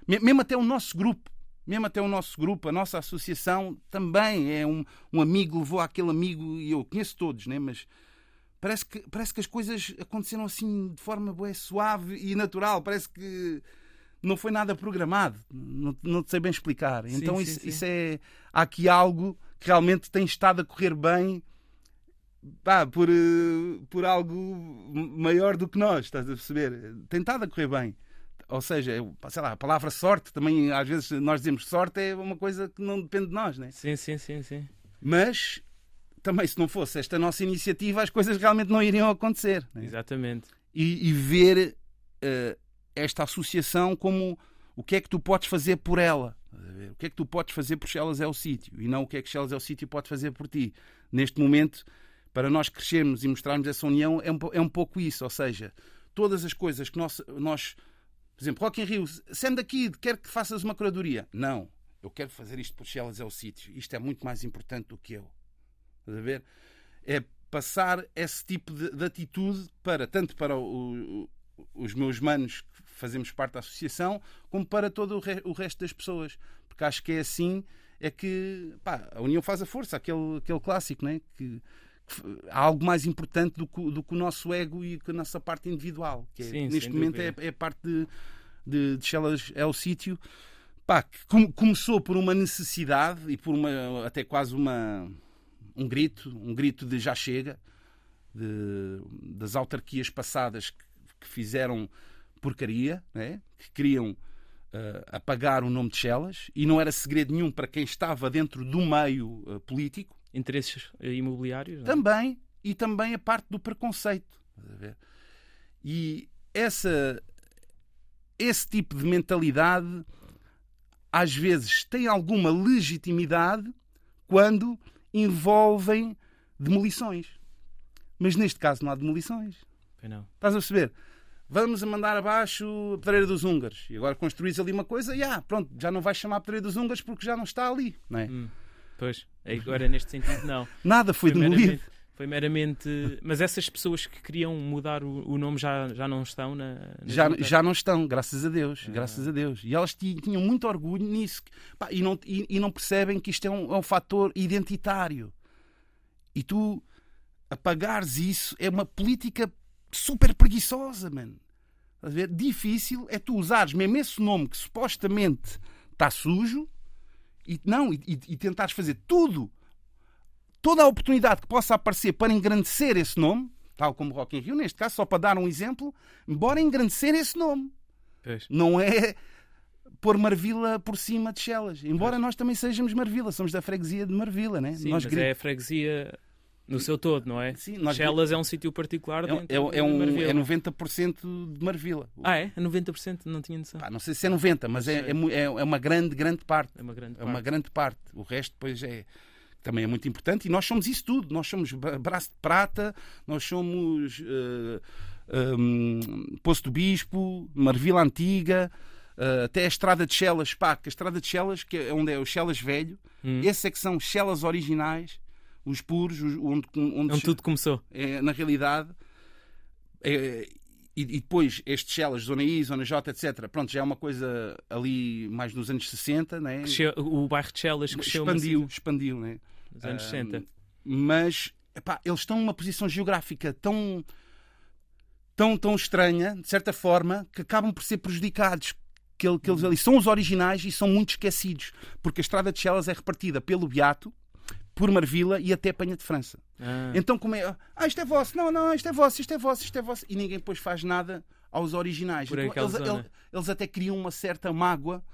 Mesmo até o nosso grupo, mesmo até o nosso grupo, a nossa associação também é um, um amigo, levou aquele amigo e eu conheço todos, né? mas parece que, parece que as coisas aconteceram assim de forma bué, suave e natural. Parece que não foi nada programado. Não, não sei bem explicar. Sim, então, sim, isso, sim. isso, é. Há aqui algo que realmente tem estado a correr bem. Pá, por, eh, por algo maior do que nós, estás a perceber? Tem estado a correr bem. Ou seja, sei lá, a palavra sorte também, às vezes nós dizemos sorte é uma coisa que não depende de nós, né? Sim, sim, sim, sim. Mas também se não fosse esta nossa iniciativa, as coisas realmente não iriam acontecer. Né? Exatamente. E, e ver uh, esta associação como o que é que tu podes fazer por ela. O que é que tu podes fazer por Chelas é o sítio e não o que é que Chelas é o sítio pode fazer por ti. Neste momento, para nós crescermos e mostrarmos essa união, é um, é um pouco isso. Ou seja, todas as coisas que nós, nós por exemplo, Rock in Rio, sendo daqui, quer que faças uma curadoria. Não, eu quero fazer isto por Chelas é o sítio. Isto é muito mais importante do que eu. Estás a ver? É passar esse tipo de, de atitude para tanto para o, o, os meus manos que fazemos parte da associação, como para todo o, re, o resto das pessoas. Porque acho que é assim é que pá, a união faz a força, aquele, aquele clássico, né? que, que há algo mais importante do que, do que o nosso ego e a nossa parte individual, que é, Sim, neste momento é, é, parte de, de, de Chelas é o sítio. Pá, que começou por uma necessidade e por uma até quase uma um grito, um grito de já chega, de, das autarquias passadas que, que fizeram porcaria, né? que queriam uh, apagar o nome de Chelas, e não era segredo nenhum para quem estava dentro do meio uh, político. Interesses imobiliários? Não? É? Também, e também a parte do preconceito. E essa, esse tipo de mentalidade às vezes tem alguma legitimidade quando envolvem demolições. Mas neste caso não há demolições. Não. Estás a perceber? Vamos a mandar abaixo a Pedreira dos Húngaros. E agora construís ali uma coisa, e ah, pronto, já não vais chamar a Pedreira dos Húngaros porque já não está ali. Não é? Hum, pois, agora neste sentido não. Nada foi, foi demolido. Foi meramente. Mas essas pessoas que queriam mudar o, o nome já, já não estão na. já, já não estão, graças a Deus. Ah. Graças a Deus. E elas tinham muito orgulho nisso. Pá, e, não, e, e, não percebem que isto é um, é um fator identitário. E tu apagares isso é uma política super preguiçosa, mano. Estás a ver? Difícil é tu usares mesmo esse nome que supostamente está sujo e não, e, e tentares fazer tudo toda a oportunidade que possa aparecer para engrandecer esse nome, tal como Rock in Rio, neste caso, só para dar um exemplo, embora engrandecer esse nome. Pois. Não é pôr Marvila por cima de Chelas. Embora pois. nós também sejamos Marvila, somos da freguesia de Marvila, né? Sim, nós mas é a freguesia no seu todo, não é? Sim, nós... Chelas é um sítio particular é, é, é, um, Marvila. é 90% de Marvila. Ah, é? É 90%? Não tinha noção. Pá, não sei se é 90%, mas é, é, é, é uma grande, grande parte. É uma grande parte. É uma grande parte. O resto depois é também é muito importante, e nós somos isso tudo. Nós somos Braço de Prata, nós somos uh, eh, um, Poço do Bispo, Marvila Antiga, uh, até a Estrada de Chelas, pá, que a Estrada de Chelas, que é onde é o Chelas Velho, hum. esses é que são Chelas originais, os puros, os, onde, onde, onde tudo começou. É, na realidade. É, e, e, depois estes Chelas, Zona I, Zona J, etc. Pronto, já é uma coisa ali mais nos anos 60, né? o bairro de Chelas cresceu expandiu, expandiu, né? Nos anos 60. Mas epá, eles estão numa posição geográfica tão, tão, tão estranha, de certa forma, que acabam por ser prejudicados. Que, que eles ali são os originais e são muito esquecidos, porque a estrada de Chelas é repartida pelo Beato, por Marvila e até Penha de França. Ah. Então, como é. Ah, isto é vosso, não, não, isto é vosso, isto é vosso, isto é vosso. E ninguém depois faz nada aos originais. Então, eles, eles, eles, até criam uma certa mágoa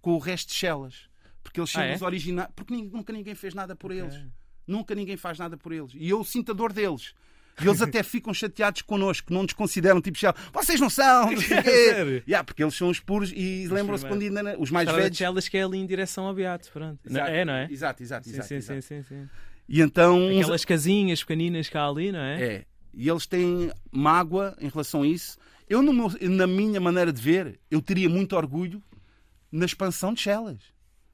com o resto de Chelas. Porque eles são ah, é? os originais. Porque nunca ninguém fez nada por okay. eles. Nunca ninguém faz nada por eles. E eu sinto a dor deles. E eles até ficam chateados connosco, não nos consideram tipo Shell. Vocês não são! Não sei Sério? Yeah, porque eles são os puros e lembram-se quando ainda. Os mais velhos. Chelas que é ali em direção ao Beato. Pronto. Exato, é, não é? Exato, exato, exato. Sim, sim, sim, sim, E então. Aquelas casinhas pequeninas cá ali, não é? É. E eles têm mágoa em relação a isso. eu, meu, na minha maneira de ver, eu teria muito orgulho na expansão de Chelas.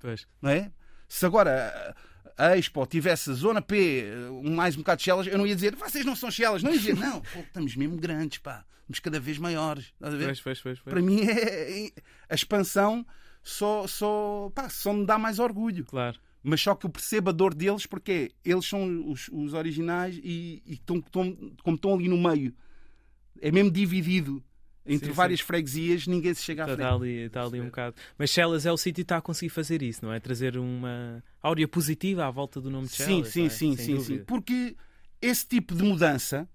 Pois. Não é? Se agora a Expo tivesse zona P, mais um bocado de Chelas, eu não ia dizer, vocês não são Chelas. Não ia dizer, não, pô, estamos mesmo grandes, pá. Estamos cada vez maiores. Pois, pois, pois, Para mim, é, é, a expansão só, só, pá, só me dá mais orgulho. Claro. Mas só que eu percebo a dor deles porque eles são os, os originais e, e tão, tão, como estão ali no meio. É mesmo dividido entre sim, várias sim. freguesias, ninguém se chega à frente. Está ali, está ali um bocado. Mas Chelas é o sítio que está a conseguir fazer isso, não é? Trazer uma áurea positiva à volta do nome de Chelas. Sim, sim, é? sim, sim, sim. Porque esse tipo de mudança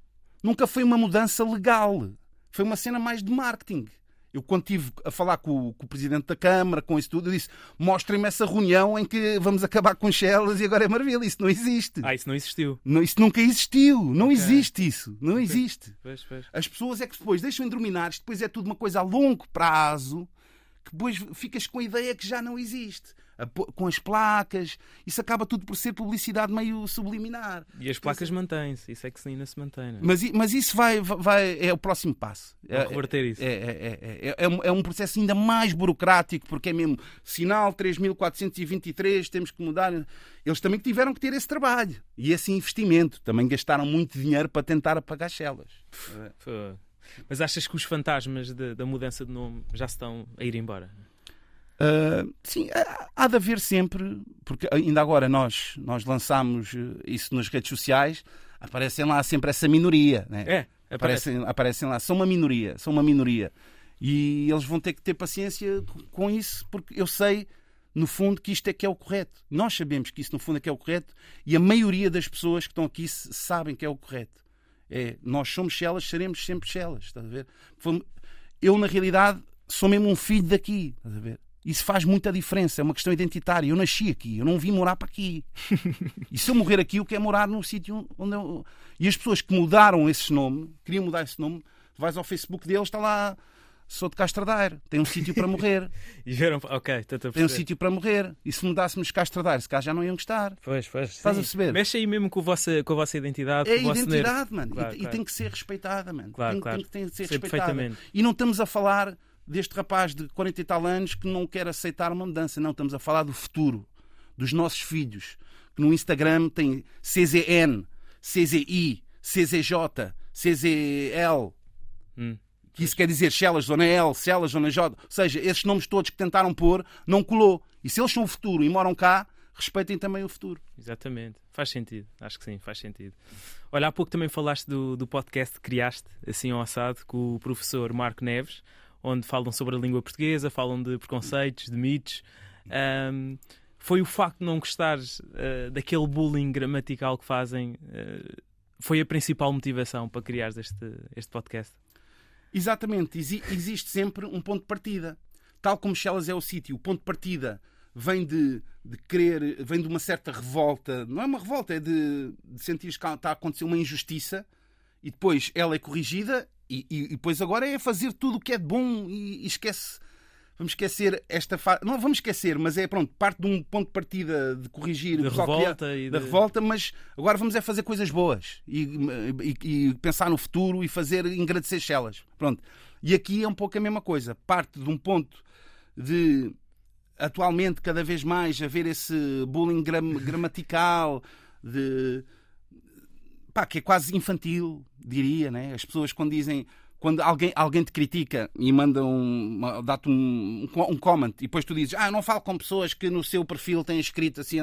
nunca foi uma mudança legal. Foi uma cena mais de marketing. Eu, quando estive a falar com, com, o Presidente da Câmara, com isso tudo, eu disse: mostrem-me essa reunião em que vamos acabar com Chelas e agora é maravilha. Isso não existe. Ah, isso não existiu. Não, isso nunca existiu. Não okay. existe isso. Não okay. existe. Pois, pois. As pessoas é que depois deixam endorminar, depois é tudo uma coisa a longo prazo, que depois ficas com a ideia que já não existe com as placas, isso acaba tudo por ser publicidade meio subliminar. E as placas mantêm-se, isso é que ainda se mantém. É? Mas, mas isso vai, vai, é o próximo passo. É, reverter isso. É, é, é, é, é, um processo ainda mais burocrático, porque é mesmo sinal 3423, temos que mudar. Eles também tiveram que ter esse trabalho e esse investimento. Também gastaram muito dinheiro para tentar apagar celas. Mas achas que os fantasmas de, da mudança de nome já estão a ir embora? Uh, sim, há de haver sempre, porque ainda agora nós, nós lançámos eh, isso nas redes sociais, aparecem lá sempre essa minoria. Né? É, aparecem, aparecem lá, são uma minoria, são uma minoria. E eles vão ter que ter paciência com isso, porque eu sei, no fundo, que isto é que é o correto. Nós sabemos que isso, no fundo, é que é o correto, e a maioria das pessoas que estão aqui sabem que é o correto. É, nós somos celas, seremos sempre celas, estás a ver? Eu, na realidade, sou mesmo um filho daqui, estás a ver? Isso faz muita diferença, é uma questão identitária. Eu nasci aqui, eu não vim morar para aqui. e se eu morrer aqui, eu quero morar num sítio onde eu. E as pessoas que mudaram esse nome, queriam mudar esse nome, vais ao Facebook deles, está lá, sou de Castradaire, tem um sítio para morrer. e viram, ok, Tem um sítio para morrer. E se mudássemos Castradaire, se cá já não iam gostar. Pois, pois. Estás sim. a perceber? Mexe aí mesmo com a vossa, com a vossa identidade. É a identidade, mano. Claro, e, claro. e, tem que ser respeitada, mano. Claro, tem, claro. Tem, tem que ser respeitada. E não estamos a falar deste rapaz de 40 e tal anos que não quer aceitar uma mudança. Não, estamos a falar do futuro, dos nossos filhos, que no Instagram tem CZN, CZI, CZJ, CZL. Hum. Que isso quer dizer Chelas, Zona L, Celas, Zona J. Ou seja, esses nomes todos que tentaram pôr, não colou. E se eles são o futuro e moram cá, respeitem também o futuro. Exatamente. Faz sentido. Acho que sim, faz sentido. Olha, há pouco também falaste do, do podcast que criaste, assim ao assado, com o professor Marco Neves onde falam sobre a língua portuguesa, falam de preconceitos, de mitos. Um, foi o facto de não gostares uh, daquele bullying gramatical que fazem, uh, foi a principal motivação para criar este, este podcast? Exatamente. Exi existe sempre um ponto de partida. Tal como Chelas é o sítio, o ponto de partida vem de, de querer, vem de uma certa revolta. Não é uma revolta, é de, de sentir que está a acontecer uma injustiça e depois ela é corrigida e, e, e, depois agora é fazer tudo o que é bom e, e esquece. Vamos esquecer esta fase. Não vamos esquecer, mas é pronto, parte de um ponto de partida de corrigir da revolta, é, da de... revolta, mas agora vamos é fazer coisas boas e, e, pensar no futuro e fazer agradecer elas. Pronto. E aqui é um pouco a mesma coisa. Parte de um ponto de atualmente cada vez mais haver esse bullying gram gramatical de pá, que é quase infantil, diria, né? As pessoas quando dizem quando alguém, alguém te critica e manda um, dá-te um, um comment e depois tu dizes, ah, eu não falo com pessoas que no seu perfil têm escrito assim,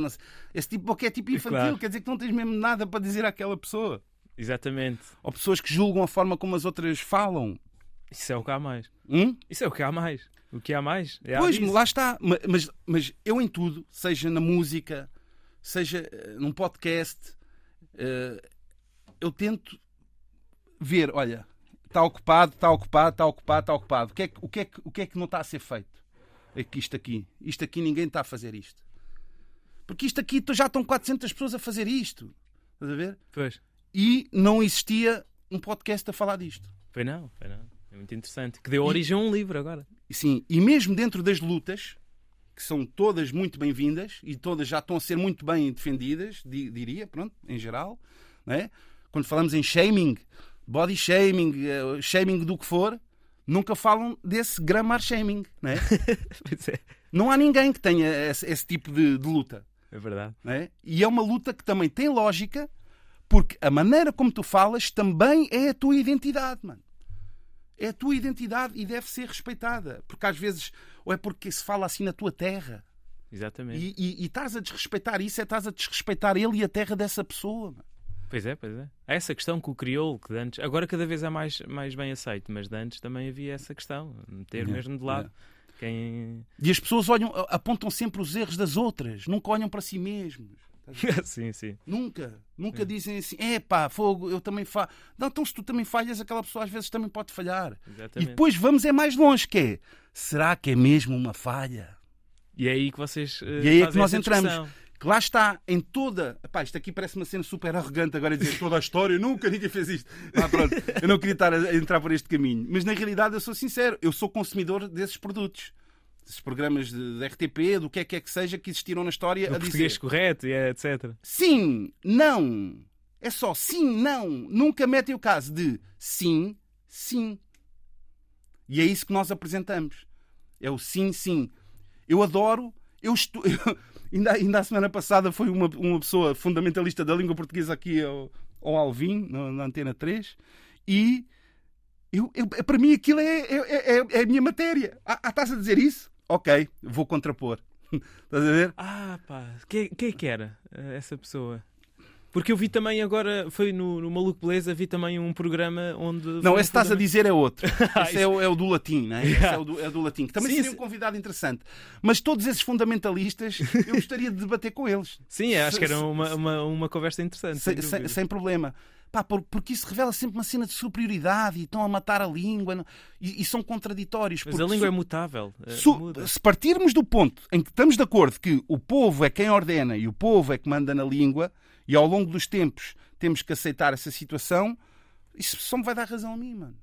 esse tipo, porque é tipo infantil, claro. quer dizer que não tens mesmo nada para dizer àquela pessoa. Exatamente. Ou pessoas que julgam a forma como as outras falam. Isso é o que há mais. Hum? Isso é o que há mais. O que há mais? É pois, lá está. Mas, mas eu em tudo, seja na música, seja eh, num podcast, uh, eu tento ver, olha, está ocupado, está ocupado, está ocupado, está ocupado. O que, é, o, que é, o que é que não está a ser feito? É isto aqui, isto aqui ninguém está a fazer isto. Porque isto aqui já estão 400 pessoas a fazer isto. Estás a ver? Pois. E não existia um podcast a falar disto. Foi não, foi não. É muito interessante. Que deu origem a um livro agora. Sim, e mesmo dentro das lutas, que são todas muito bem-vindas e todas já estão a ser muito bem defendidas, diria, pronto, em geral, não é? Quando falamos em shaming, body shaming, eh, shaming do que for, nunca falam desse grammar shaming, não é? é. Não há ninguém que tenha esse, esse tipo de, de, luta. É verdade. É? E é uma luta que também tem lógica, porque a maneira como tu falas também é a tua identidade, mano. É a tua identidade e deve ser respeitada. Porque às vezes, ou é porque se fala assim na tua terra. Exatamente. E, e, e estás a desrespeitar isso, é estás a desrespeitar ele e a terra dessa pessoa. Mano. Pois é, pois é. Há essa questão com o crioulo, que antes, agora cada vez é mais, mais bem aceito, mas antes também havia essa questão, meter mesmo de lado. Quem... E as pessoas olham, apontam sempre os erros das outras, nunca olham para si mesmos. sim, sim. Nunca, nunca é. dizem assim, é pá, fogo, eu também falho. Não, então se tu também falhas, aquela pessoa às vezes também pode falhar. Exatamente. E depois vamos é mais longe, que é, será que é mesmo uma falha? E é aí que vocês. Uh, e aí é que nós entramos. Que lá está, em toda. Epá, isto aqui parece uma cena super arrogante agora dizer toda a história, nunca ninguém fez isto. Ah, pronto, eu não queria estar a entrar por este caminho. Mas na realidade eu sou sincero, eu sou consumidor desses produtos esses programas de, de, RTP, do que é que é que seja que existiram na história o a português dizer. correto e etc. Sim, não. É só sim, não. Nunca metem o caso de sim, sim. E é isso que nós apresentamos. É o sim, sim. Eu adoro. Eu estou. ainda, ainda a semana passada foi uma, uma pessoa fundamentalista da língua portuguesa aqui ao, ao Alvin, na, na Antena 3, e eu, eu, para mim aquilo é, é, é, é a minha matéria. Ah, ah, estás a dizer isso? ok, vou contrapor. Estás a ver? Ah, pá, quem, quem é que era eh, essa pessoa? Porque eu vi também agora, foi no, no Maluco Beleza, vi também um programa onde. Não, esse estás a dizer é outro. esse é o, é o do latim, né? Yeah. Esse é o do, é do latim, que também Sim, seria um convidado interessante. Mas todos esses fundamentalistas, eu gostaria de debater com eles. Sim, acho que era uma, uma, uma conversa interessante. Sem, sem, sem problema. Pá, porque isso revela sempre uma cena de superioridade e estão a matar a língua e, e são contraditórios. Mas a língua é mutável. É, se partirmos do ponto em que estamos de acordo que o povo é quem ordena e o povo é que manda na língua, e ao longo dos tempos temos que aceitar essa situação, isso só me vai dar razão a mim, mano.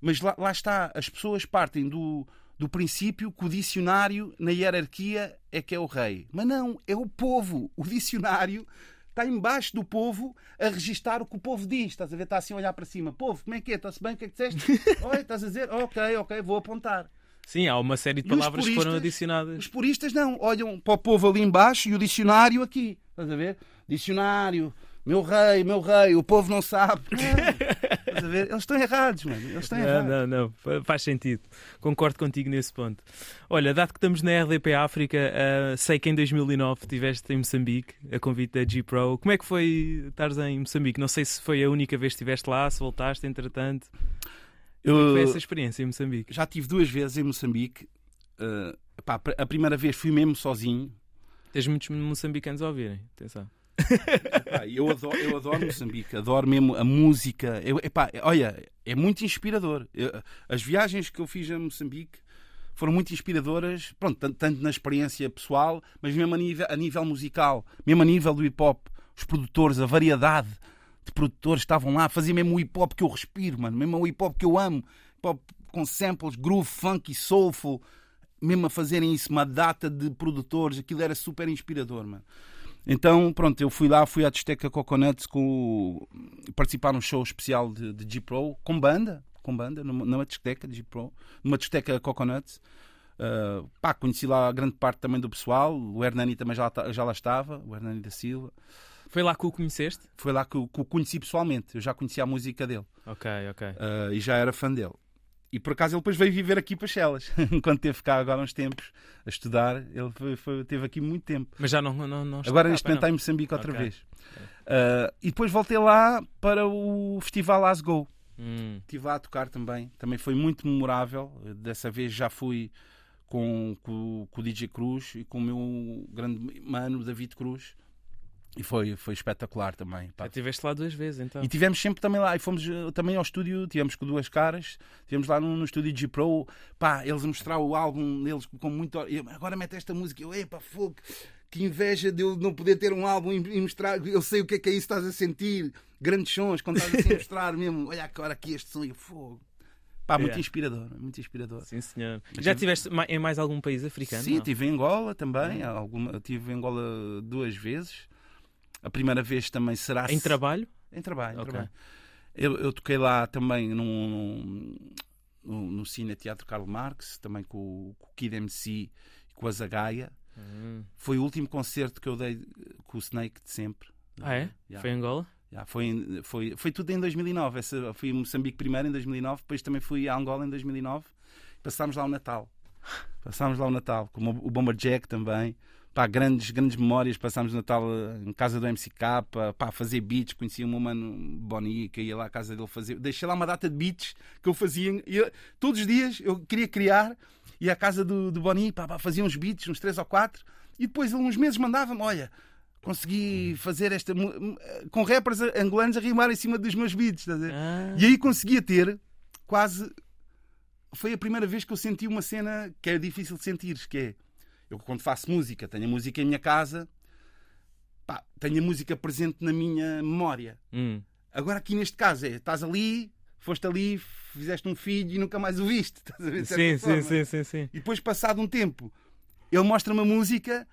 Mas lá, lá, está, as pessoas partem do, do princípio que o dicionário na hierarquia é que é o rei. Mas não, é o povo. O dicionário está embaixo do povo a registar o que o povo diz. Estás a ver? Está assim a olhar para cima. Povo, como é que é? Está-se bem? O que é que disseste? Oi, estás a dizer? Ok, ok, vou apontar. Sim, há uma série de palavras puristas, que foram adicionadas. Os puristas não. Olham para o povo ali embaixo e o dicionário aqui. Estás a ver? Dicionário, meu rei, meu rei, o povo não sabe. Estás a ver? Eles estão errados, mano. Eles estão não, errados. Não, não, faz sentido. Concordo contigo nesse ponto. Olha, dado que estamos na RDP África, uh, sei que em 2009 estiveste em Moçambique, a convite da G-Pro. Como é que foi estar em Moçambique? Não sei se foi a única vez que estiveste lá, se voltaste entretanto. Como é foi essa experiência em Moçambique? Já tive duas vezes em Moçambique. Uh, pá, a primeira vez fui mesmo sozinho. Tens muitos moçambicanos a ouvirem, atenção. Epá, eu, adoro, eu adoro Moçambique, adoro mesmo a música. Eu, epá, olha, é muito inspirador. Eu, as viagens que eu fiz a Moçambique foram muito inspiradoras, pronto, tanto, tanto, na experiência pessoal, mas mesmo a nível, a nível musical, mesmo a nível do hip hop, os produtores, a variedade de produtores estavam lá, fazia mesmo o hip hop que eu respiro, mano, mesmo o hip hop que eu amo, hip hop com samples, groove, funk soulful, mesmo a fazerem isso, uma data de produtores, aquilo era super inspirador, mano. Então, pronto, eu fui lá, fui à Discoteca Coconuts com, participar num show especial de, de G-Pro, com banda, com banda, numa, numa discoteca de G-Pro, numa discoteca Coconuts. Uh, pá, conheci lá a grande parte também do pessoal, o Hernani também já, já lá estava, o Hernani da Silva. Foi lá que o conheceste? Foi lá que, que o conheci pessoalmente, eu já conhecia a música dele. Ok, ok. Uh, e já era fã dele. E por acaso ele depois veio viver aqui para Chelas. Enquanto teve cá agora uns tempos a estudar, ele foi, foi, teve aqui muito tempo. Mas já não, não, não Agora neste momento está em Moçambique outra okay. vez. Uh, e depois voltei lá para o Festival As Go. Hum. Estive lá a tocar também. Também foi muito memorável. Dessa vez já fui com, com, com o DJ Cruz e com o meu grande mano David Cruz. E foi, foi espetacular também. Pá. Já estiveste lá duas vezes então. E tivemos sempre também lá. E fomos eh, também ao estúdio, tivemos com duas caras. Tivemos lá no, no estúdio G Pro. Pá, eles a mostrar o álbum deles com muito. agora mete esta música. Eu, epá, fogo. Que inveja de eu não poder ter um álbum e mostrar. Eu sei o que é que é isso estás a sentir. Grandes sons, quando estás assim a mostrar mesmo. Olha agora aqui este som e fogo. Pá, muito yeah. inspirador, muito inspirador. Sim, senhor. Já estiveste em mais algum país africano? Sim, estive em Angola também. Alguma, estive em Angola duas vezes. A primeira vez também será. Em trabalho? Em trabalho, em okay. trabalho. Eu, eu, toquei lá também num, no, no Cine Teatro Karl Marx, também com, com o Kid MC e com a Zagaia. Hum. Foi o último concerto que eu dei com o Snake de sempre. Ah, é? Yeah. Foi em Angola? Yeah, foi, foi, foi tudo em 2009. Essa, fui em Moçambique primeiro em 2009, depois também fui a Angola em 2009. Passámos lá o Natal. Passámos lá o Natal, como o Bomber Jack também. Pá, grandes, grandes memórias. Passámos Natal eh, em casa do MCK, pá, fazer beats. Conheci o meu mano Boni, que ia lá à casa dele fazer. Deixei lá uma data de beats que eu fazia. Eu, todos os dias eu queria criar. Ia à casa do, do Boni, pá, pá, fazia uns beats, uns três ou quatro. E depois, uns meses, mandava-me: olha, consegui fazer esta. com rappers angolanos a rimar em cima dos meus beats. Ah. E aí conseguia ter quase foi a primeira vez que eu senti uma cena que é difícil de sentir, que é eu quando faço música, tenho a música em minha casa, pá, tenho a música presente na minha memória. Hum. Agora aqui neste caso é, estás ali, foste ali, fizeste um filho e nunca mais o viste. Sim, sim, sim, sim, sim. E depois, passado um tempo, ele mostra-me a música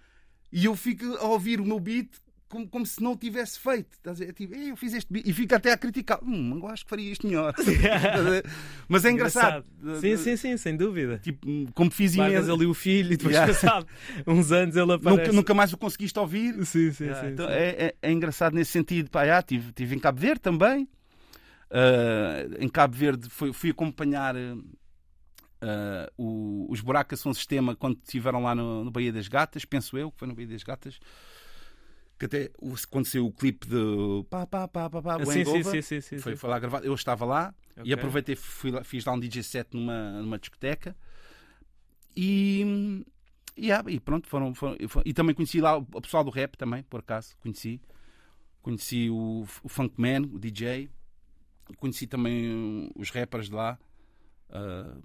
e eu fico a ouvir o meu beat como, como se não o tivesse feito. É tipo, eu fiz este e fica até a criticar. Hum, eu acho que faria isto melhor. Mas é engraçado. engraçado. Sim, sim, sim, sem dúvida. Tipo, como fiz imenso. ali o filho e depois yeah. passado uns anos ele aparece. Nunca, nunca mais o conseguiste ouvir. Sim, sim, yeah, sim. Então sim. É, é, é, engraçado nesse sentido. Pá, yeah, tive, tive em Cabo Verde também. Uh, em Cabo Verde fui, fui acompanhar uh, o, os Buracas São Sistema quando estiveram lá no, no Baía das Gatas, penso eu, que foi no Baía das Gatas que até quando saiu o clipe de pá, pá, pá, pá, pá, sim, sim, sim, sim, sim, foi, foi lá gravado. Eu estava lá okay. e aproveitei, fui lá, fiz lá um DJ set numa, numa discoteca e, yeah, e pronto, foram, foram, e também conheci lá o pessoal do rap também, por acaso, conheci. Conheci o, o Funkman, o DJ, conheci também os rappers de lá. Uh,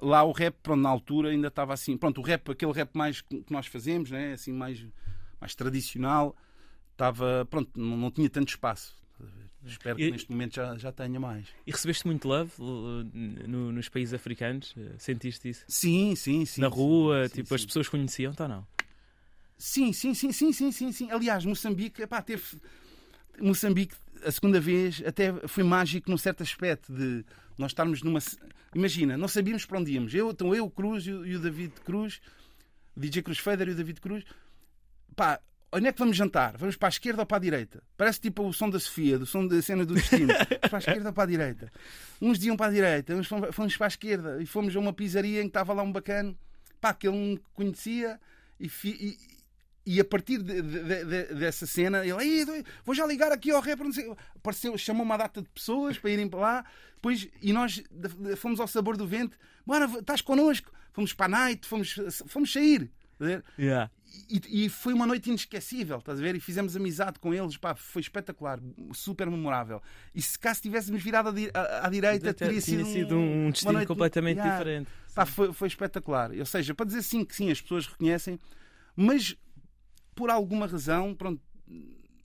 lá o rap, pronto, na altura ainda estava assim, pronto, o rap, aquele rap mais que nós fazemos, né? assim, mais mais tradicional, estava, pronto, não, não tinha tanto espaço. Espero que e, neste momento já, já tenha mais. E recebeste muito love no, nos países africanos? Sentiste isso? Sim, sim, sim. Na rua, sim, tipo, sim, as pessoas conheciam-te ou não? Sim, sim, sim, sim, sim, sim, sim. Aliás, Moçambique, epá, teve. Moçambique, a segunda vez, até foi mágico num certo aspecto de nós estarmos numa. Imagina, não sabíamos para onde íamos. Eu, então eu, o Cruz e o David Cruz, o DJ Cruz Feder e o David Cruz, pá, onde é que vamos jantar? Vamos para a esquerda ou para a direita? Parece tipo o som da Sofia, do som da cena do destino. para a esquerda ou para a direita? Uns diziam para a direita, uns fomos para a esquerda e fomos a uma pizzaria em que estava lá um bacana, pá, que ele não conhecia e, e, e a partir de, de, de, dessa cena, ele, vou já ligar aqui ao rap, apareceu, chamou uma data de pessoas para irem para lá, depois, e nós fomos ao sabor do vento, bora, estás connosco, fomos para a night, fomos, fomos sair. Yeah. E, e, foi uma noite inesquecível, estás a ver? E fizemos amizade com eles, pá, foi espetacular, super memorável. E se caso tivéssemos virado à, direita, teria sido, sido um, um destino noite, completamente yeah, diferente. Pá, foi, foi espetacular. Ou seja, para dizer sim que sim, as pessoas reconhecem, mas por alguma razão, pronto,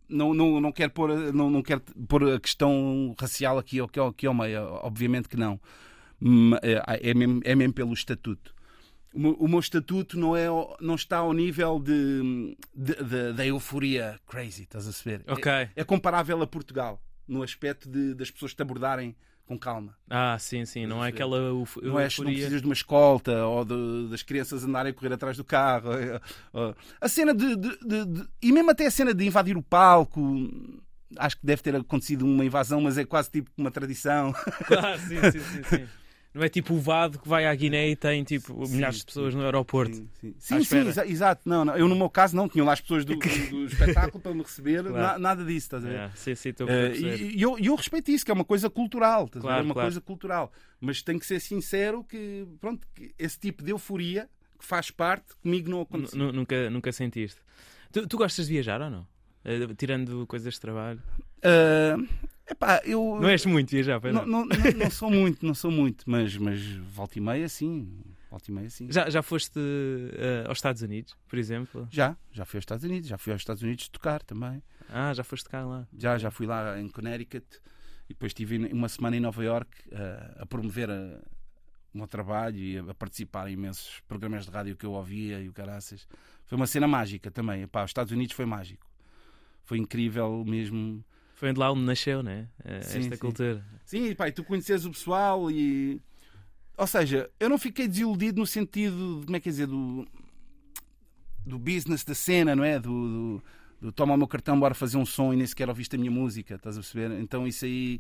não, não, não quero pôr, não, não quero pôr a questão racial aqui, aqui, aqui ao meio, obviamente que não. É, é, mesmo, é mesmo pelo estatuto o meu, estatuto não, é, não está ao nível de, de, de da euforia crazy, estás a saber? Okay. É, é, comparável a Portugal, no aspecto de, das pessoas te abordarem com calma. Ah, sim, sim, não é aquela euforia. Não, é, não precisas de uma escolta ou de, das crianças andarem a correr atrás do carro. A cena de, de, E mesmo até a cena de invadir o palco. Acho que deve ter acontecido uma invasão, mas é quase tipo uma tradição. Claro, sim, sim, sim. sim. Não é tipo o Vado que vai à Guiné e tem tipo sim, milhares de pessoas sim. no aeroporto. Sim, sim, sim exa exato. Não, não, eu no meu caso não, tinha lá as pessoas do, do, do espetáculo para me receber, claro. na, nada disso, estás a ver? Yeah, sim, sim, uh, e eu, eu respeito isso, que é uma coisa cultural, estás claro, a ver? É uma claro. coisa cultural. Mas tenho que ser sincero que, pronto, que esse tipo de euforia que faz parte, comigo não aconteceu. Nunca, nunca sentiste. Tu, tu gostas de viajar ou não? Uh, tirando coisas de trabalho? Uh, Epá, eu, não és muito viajar, não, não, não, não, sou muito, não sou muito, mas, mas volta e meia sim. Volta e meia sim. Já, já foste uh, aos Estados Unidos, por exemplo? Já, já fui aos Estados Unidos, já fui aos Estados Unidos tocar também. Ah, já foste tocar lá? Já, já fui lá em Connecticut e depois estive uma semana em Nova York uh, a promover a, o meu trabalho e a, a, participar em imensos programas de rádio que eu ouvia e o caraças. Foi uma cena mágica também. Epá, os Estados Unidos foi mágico. Foi incrível mesmo foi de lá onde nasceu, né? Sim, Esta sim. cultura. Sim, e tu conheces o pessoal e. ou seja, eu não fiquei desiludido no sentido, de, como é que é dizer, do, do business da cena, não é? Do, do, do toma o meu cartão, bora fazer um som e nem sequer ouviste a minha música, estás a perceber? Então isso aí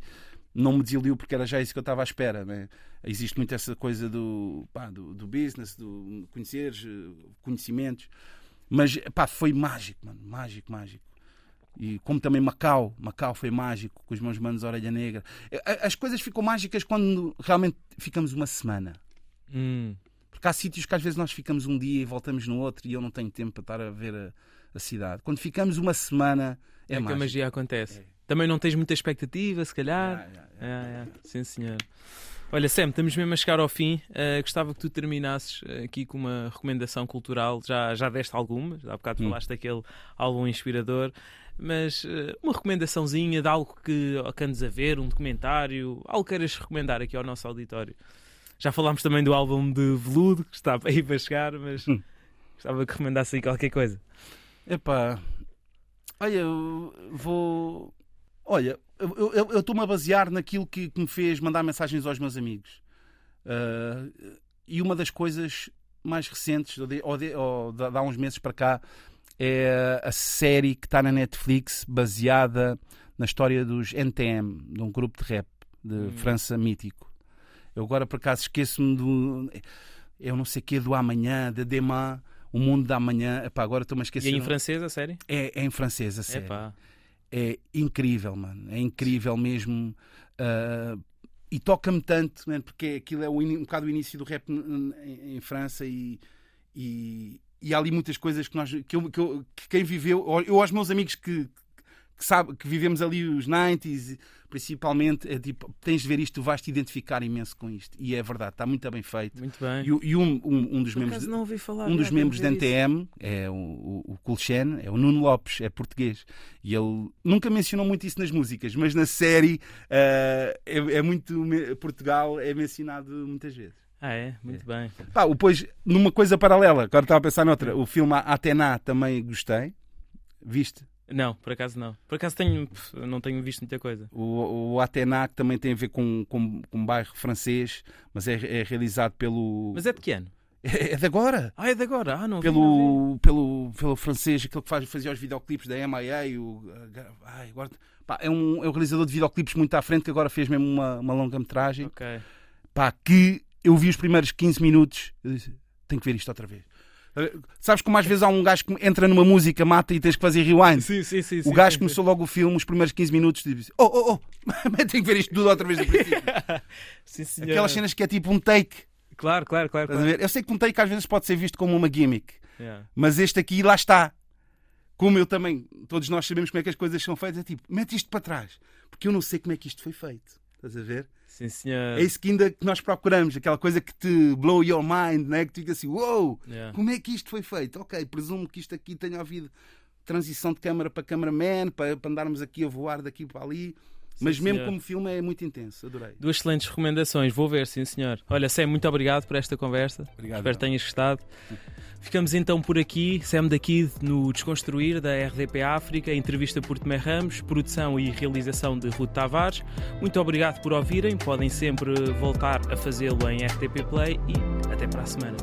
não me desiludiu porque era já isso que eu estava à espera. Né? Existe muito essa coisa do, pá, do, do, business, do conheceres, conhecimentos. Mas pá, foi mágico, mano, mágico, mágico. E como também Macau, Macau foi mágico, com os meus manos Orelha Negra. As coisas ficam mágicas quando realmente ficamos uma semana. Hum. Porque há sítios que às vezes nós ficamos um dia e voltamos no outro e eu não tenho tempo para estar a ver a, a cidade. Quando ficamos uma semana é, é que a magia acontece. É. Também não tens muita expectativa, se calhar. Yeah, yeah, yeah. Sim, senhor. Olha, Sam, estamos mesmo a chegar ao fim. Uh, gostava que tu terminasses uh, aqui com uma recomendação cultural. Já, já deste algumas, há bocado hum. falaste daquele álbum inspirador, mas uh, uma recomendaçãozinha de algo que, que andes a ver, um documentário, algo que queiras recomendar aqui ao nosso auditório. Já falámos também do álbum de Veludo, que está aí para chegar, mas hum. gostava que recomendasse aí qualquer coisa. Epá, olha, vou. Olha, eu estou-me a basear naquilo que, que, me fez mandar mensagens aos meus amigos. Uh, e uma das coisas mais recentes, ou de, ou de, ou de há uns meses para cá, é a série que está na Netflix baseada na história dos NTM, de um grupo de rap de hum. França mítico. Eu agora por acaso esqueço-me do. Eu não sei o que do amanhã, de Demain, o mundo da amanhã. Epá, agora estou-me a esquecer. E é em francês a série? É, é em francês a série. Epá. É incrível, mano. É incrível mesmo. Uh, e toca-me tanto, porque aquilo é um, bocado o início do rap em, em França e, e, e, há ali muitas coisas que, nós, que, eu, que, eu, que quem viveu, eu aos meus amigos que, que, sabe, que vivemos ali os 90s, principalmente, é tipo, tens de ver isto, tu vais te identificar imenso com isto. E é verdade, está muito bem feito. Muito bem. E, e um, um, um, dos Por membros, não ouvi falar, um dos membros da NTM é o, o, o Kulchen, é o Nuno Lopes, é português. E ele nunca mencionou muito isso nas músicas, mas na série uh, é, é muito. Portugal é mencionado muitas vezes. Ah, é? Muito é. bem. Pá, depois, numa coisa paralela, agora estava a pensar noutra, o filme Atena também gostei. Viste? Não, por acaso não. Por acaso tenho, não tenho visto muita coisa. O, o Atenac também tem a ver com, com, com um bairro francês, mas é, é realizado pelo. Mas é de que ano? É, é de agora. Ah, é de agora. Ah, não pelo, pelo, pelo francês, aquele que faz, fazia os videoclipes da MIA. O, ai, agora, pá, é, um, é um realizador de videoclipes muito à frente que agora fez mesmo uma, uma longa-metragem. Ok. Pá, que eu vi os primeiros 15 minutos. Eu disse, tenho que ver isto outra vez. Sabes como às vezes há um gajo que entra numa música, mata e tens que fazer rewind? Sim, sim, sim. O gajo sim, começou sim. logo o filme, os primeiros 15 minutos, e disse: Oh, oh, oh, tenho que ver isto tudo outra vez do princípio. sim, Aquelas cenas que é tipo um take. Claro, claro, claro. claro. Eu sei que um take às vezes pode ser visto como uma gimmick, yeah. mas este aqui, lá está. Como eu também, todos nós sabemos como é que as coisas são feitas, é tipo, mete isto para trás, porque eu não sei como é que isto foi feito. Estás a ver? Sim, senhor. É isso que ainda que nós procuramos, aquela coisa que te blow your mind, né? que tu fica assim, uou, wow, yeah. como é que isto foi feito? Ok, presumo que isto aqui tenha havido transição de câmara para cameraman, para, para andarmos aqui a voar daqui para ali. Sim, Mas mesmo senhor. como filme é muito intenso, adorei. Duas excelentes recomendações, vou ver, sim senhor. Olha, Sam, muito obrigado por esta conversa. Obrigado. Espero que tenhas gostado. Ficamos então por aqui, Sam daqui no Desconstruir da RDP África, entrevista por Tomé Ramos, produção e realização de Ruth Tavares. Muito obrigado por ouvirem, podem sempre voltar a fazê-lo em RTP Play e até para a semana.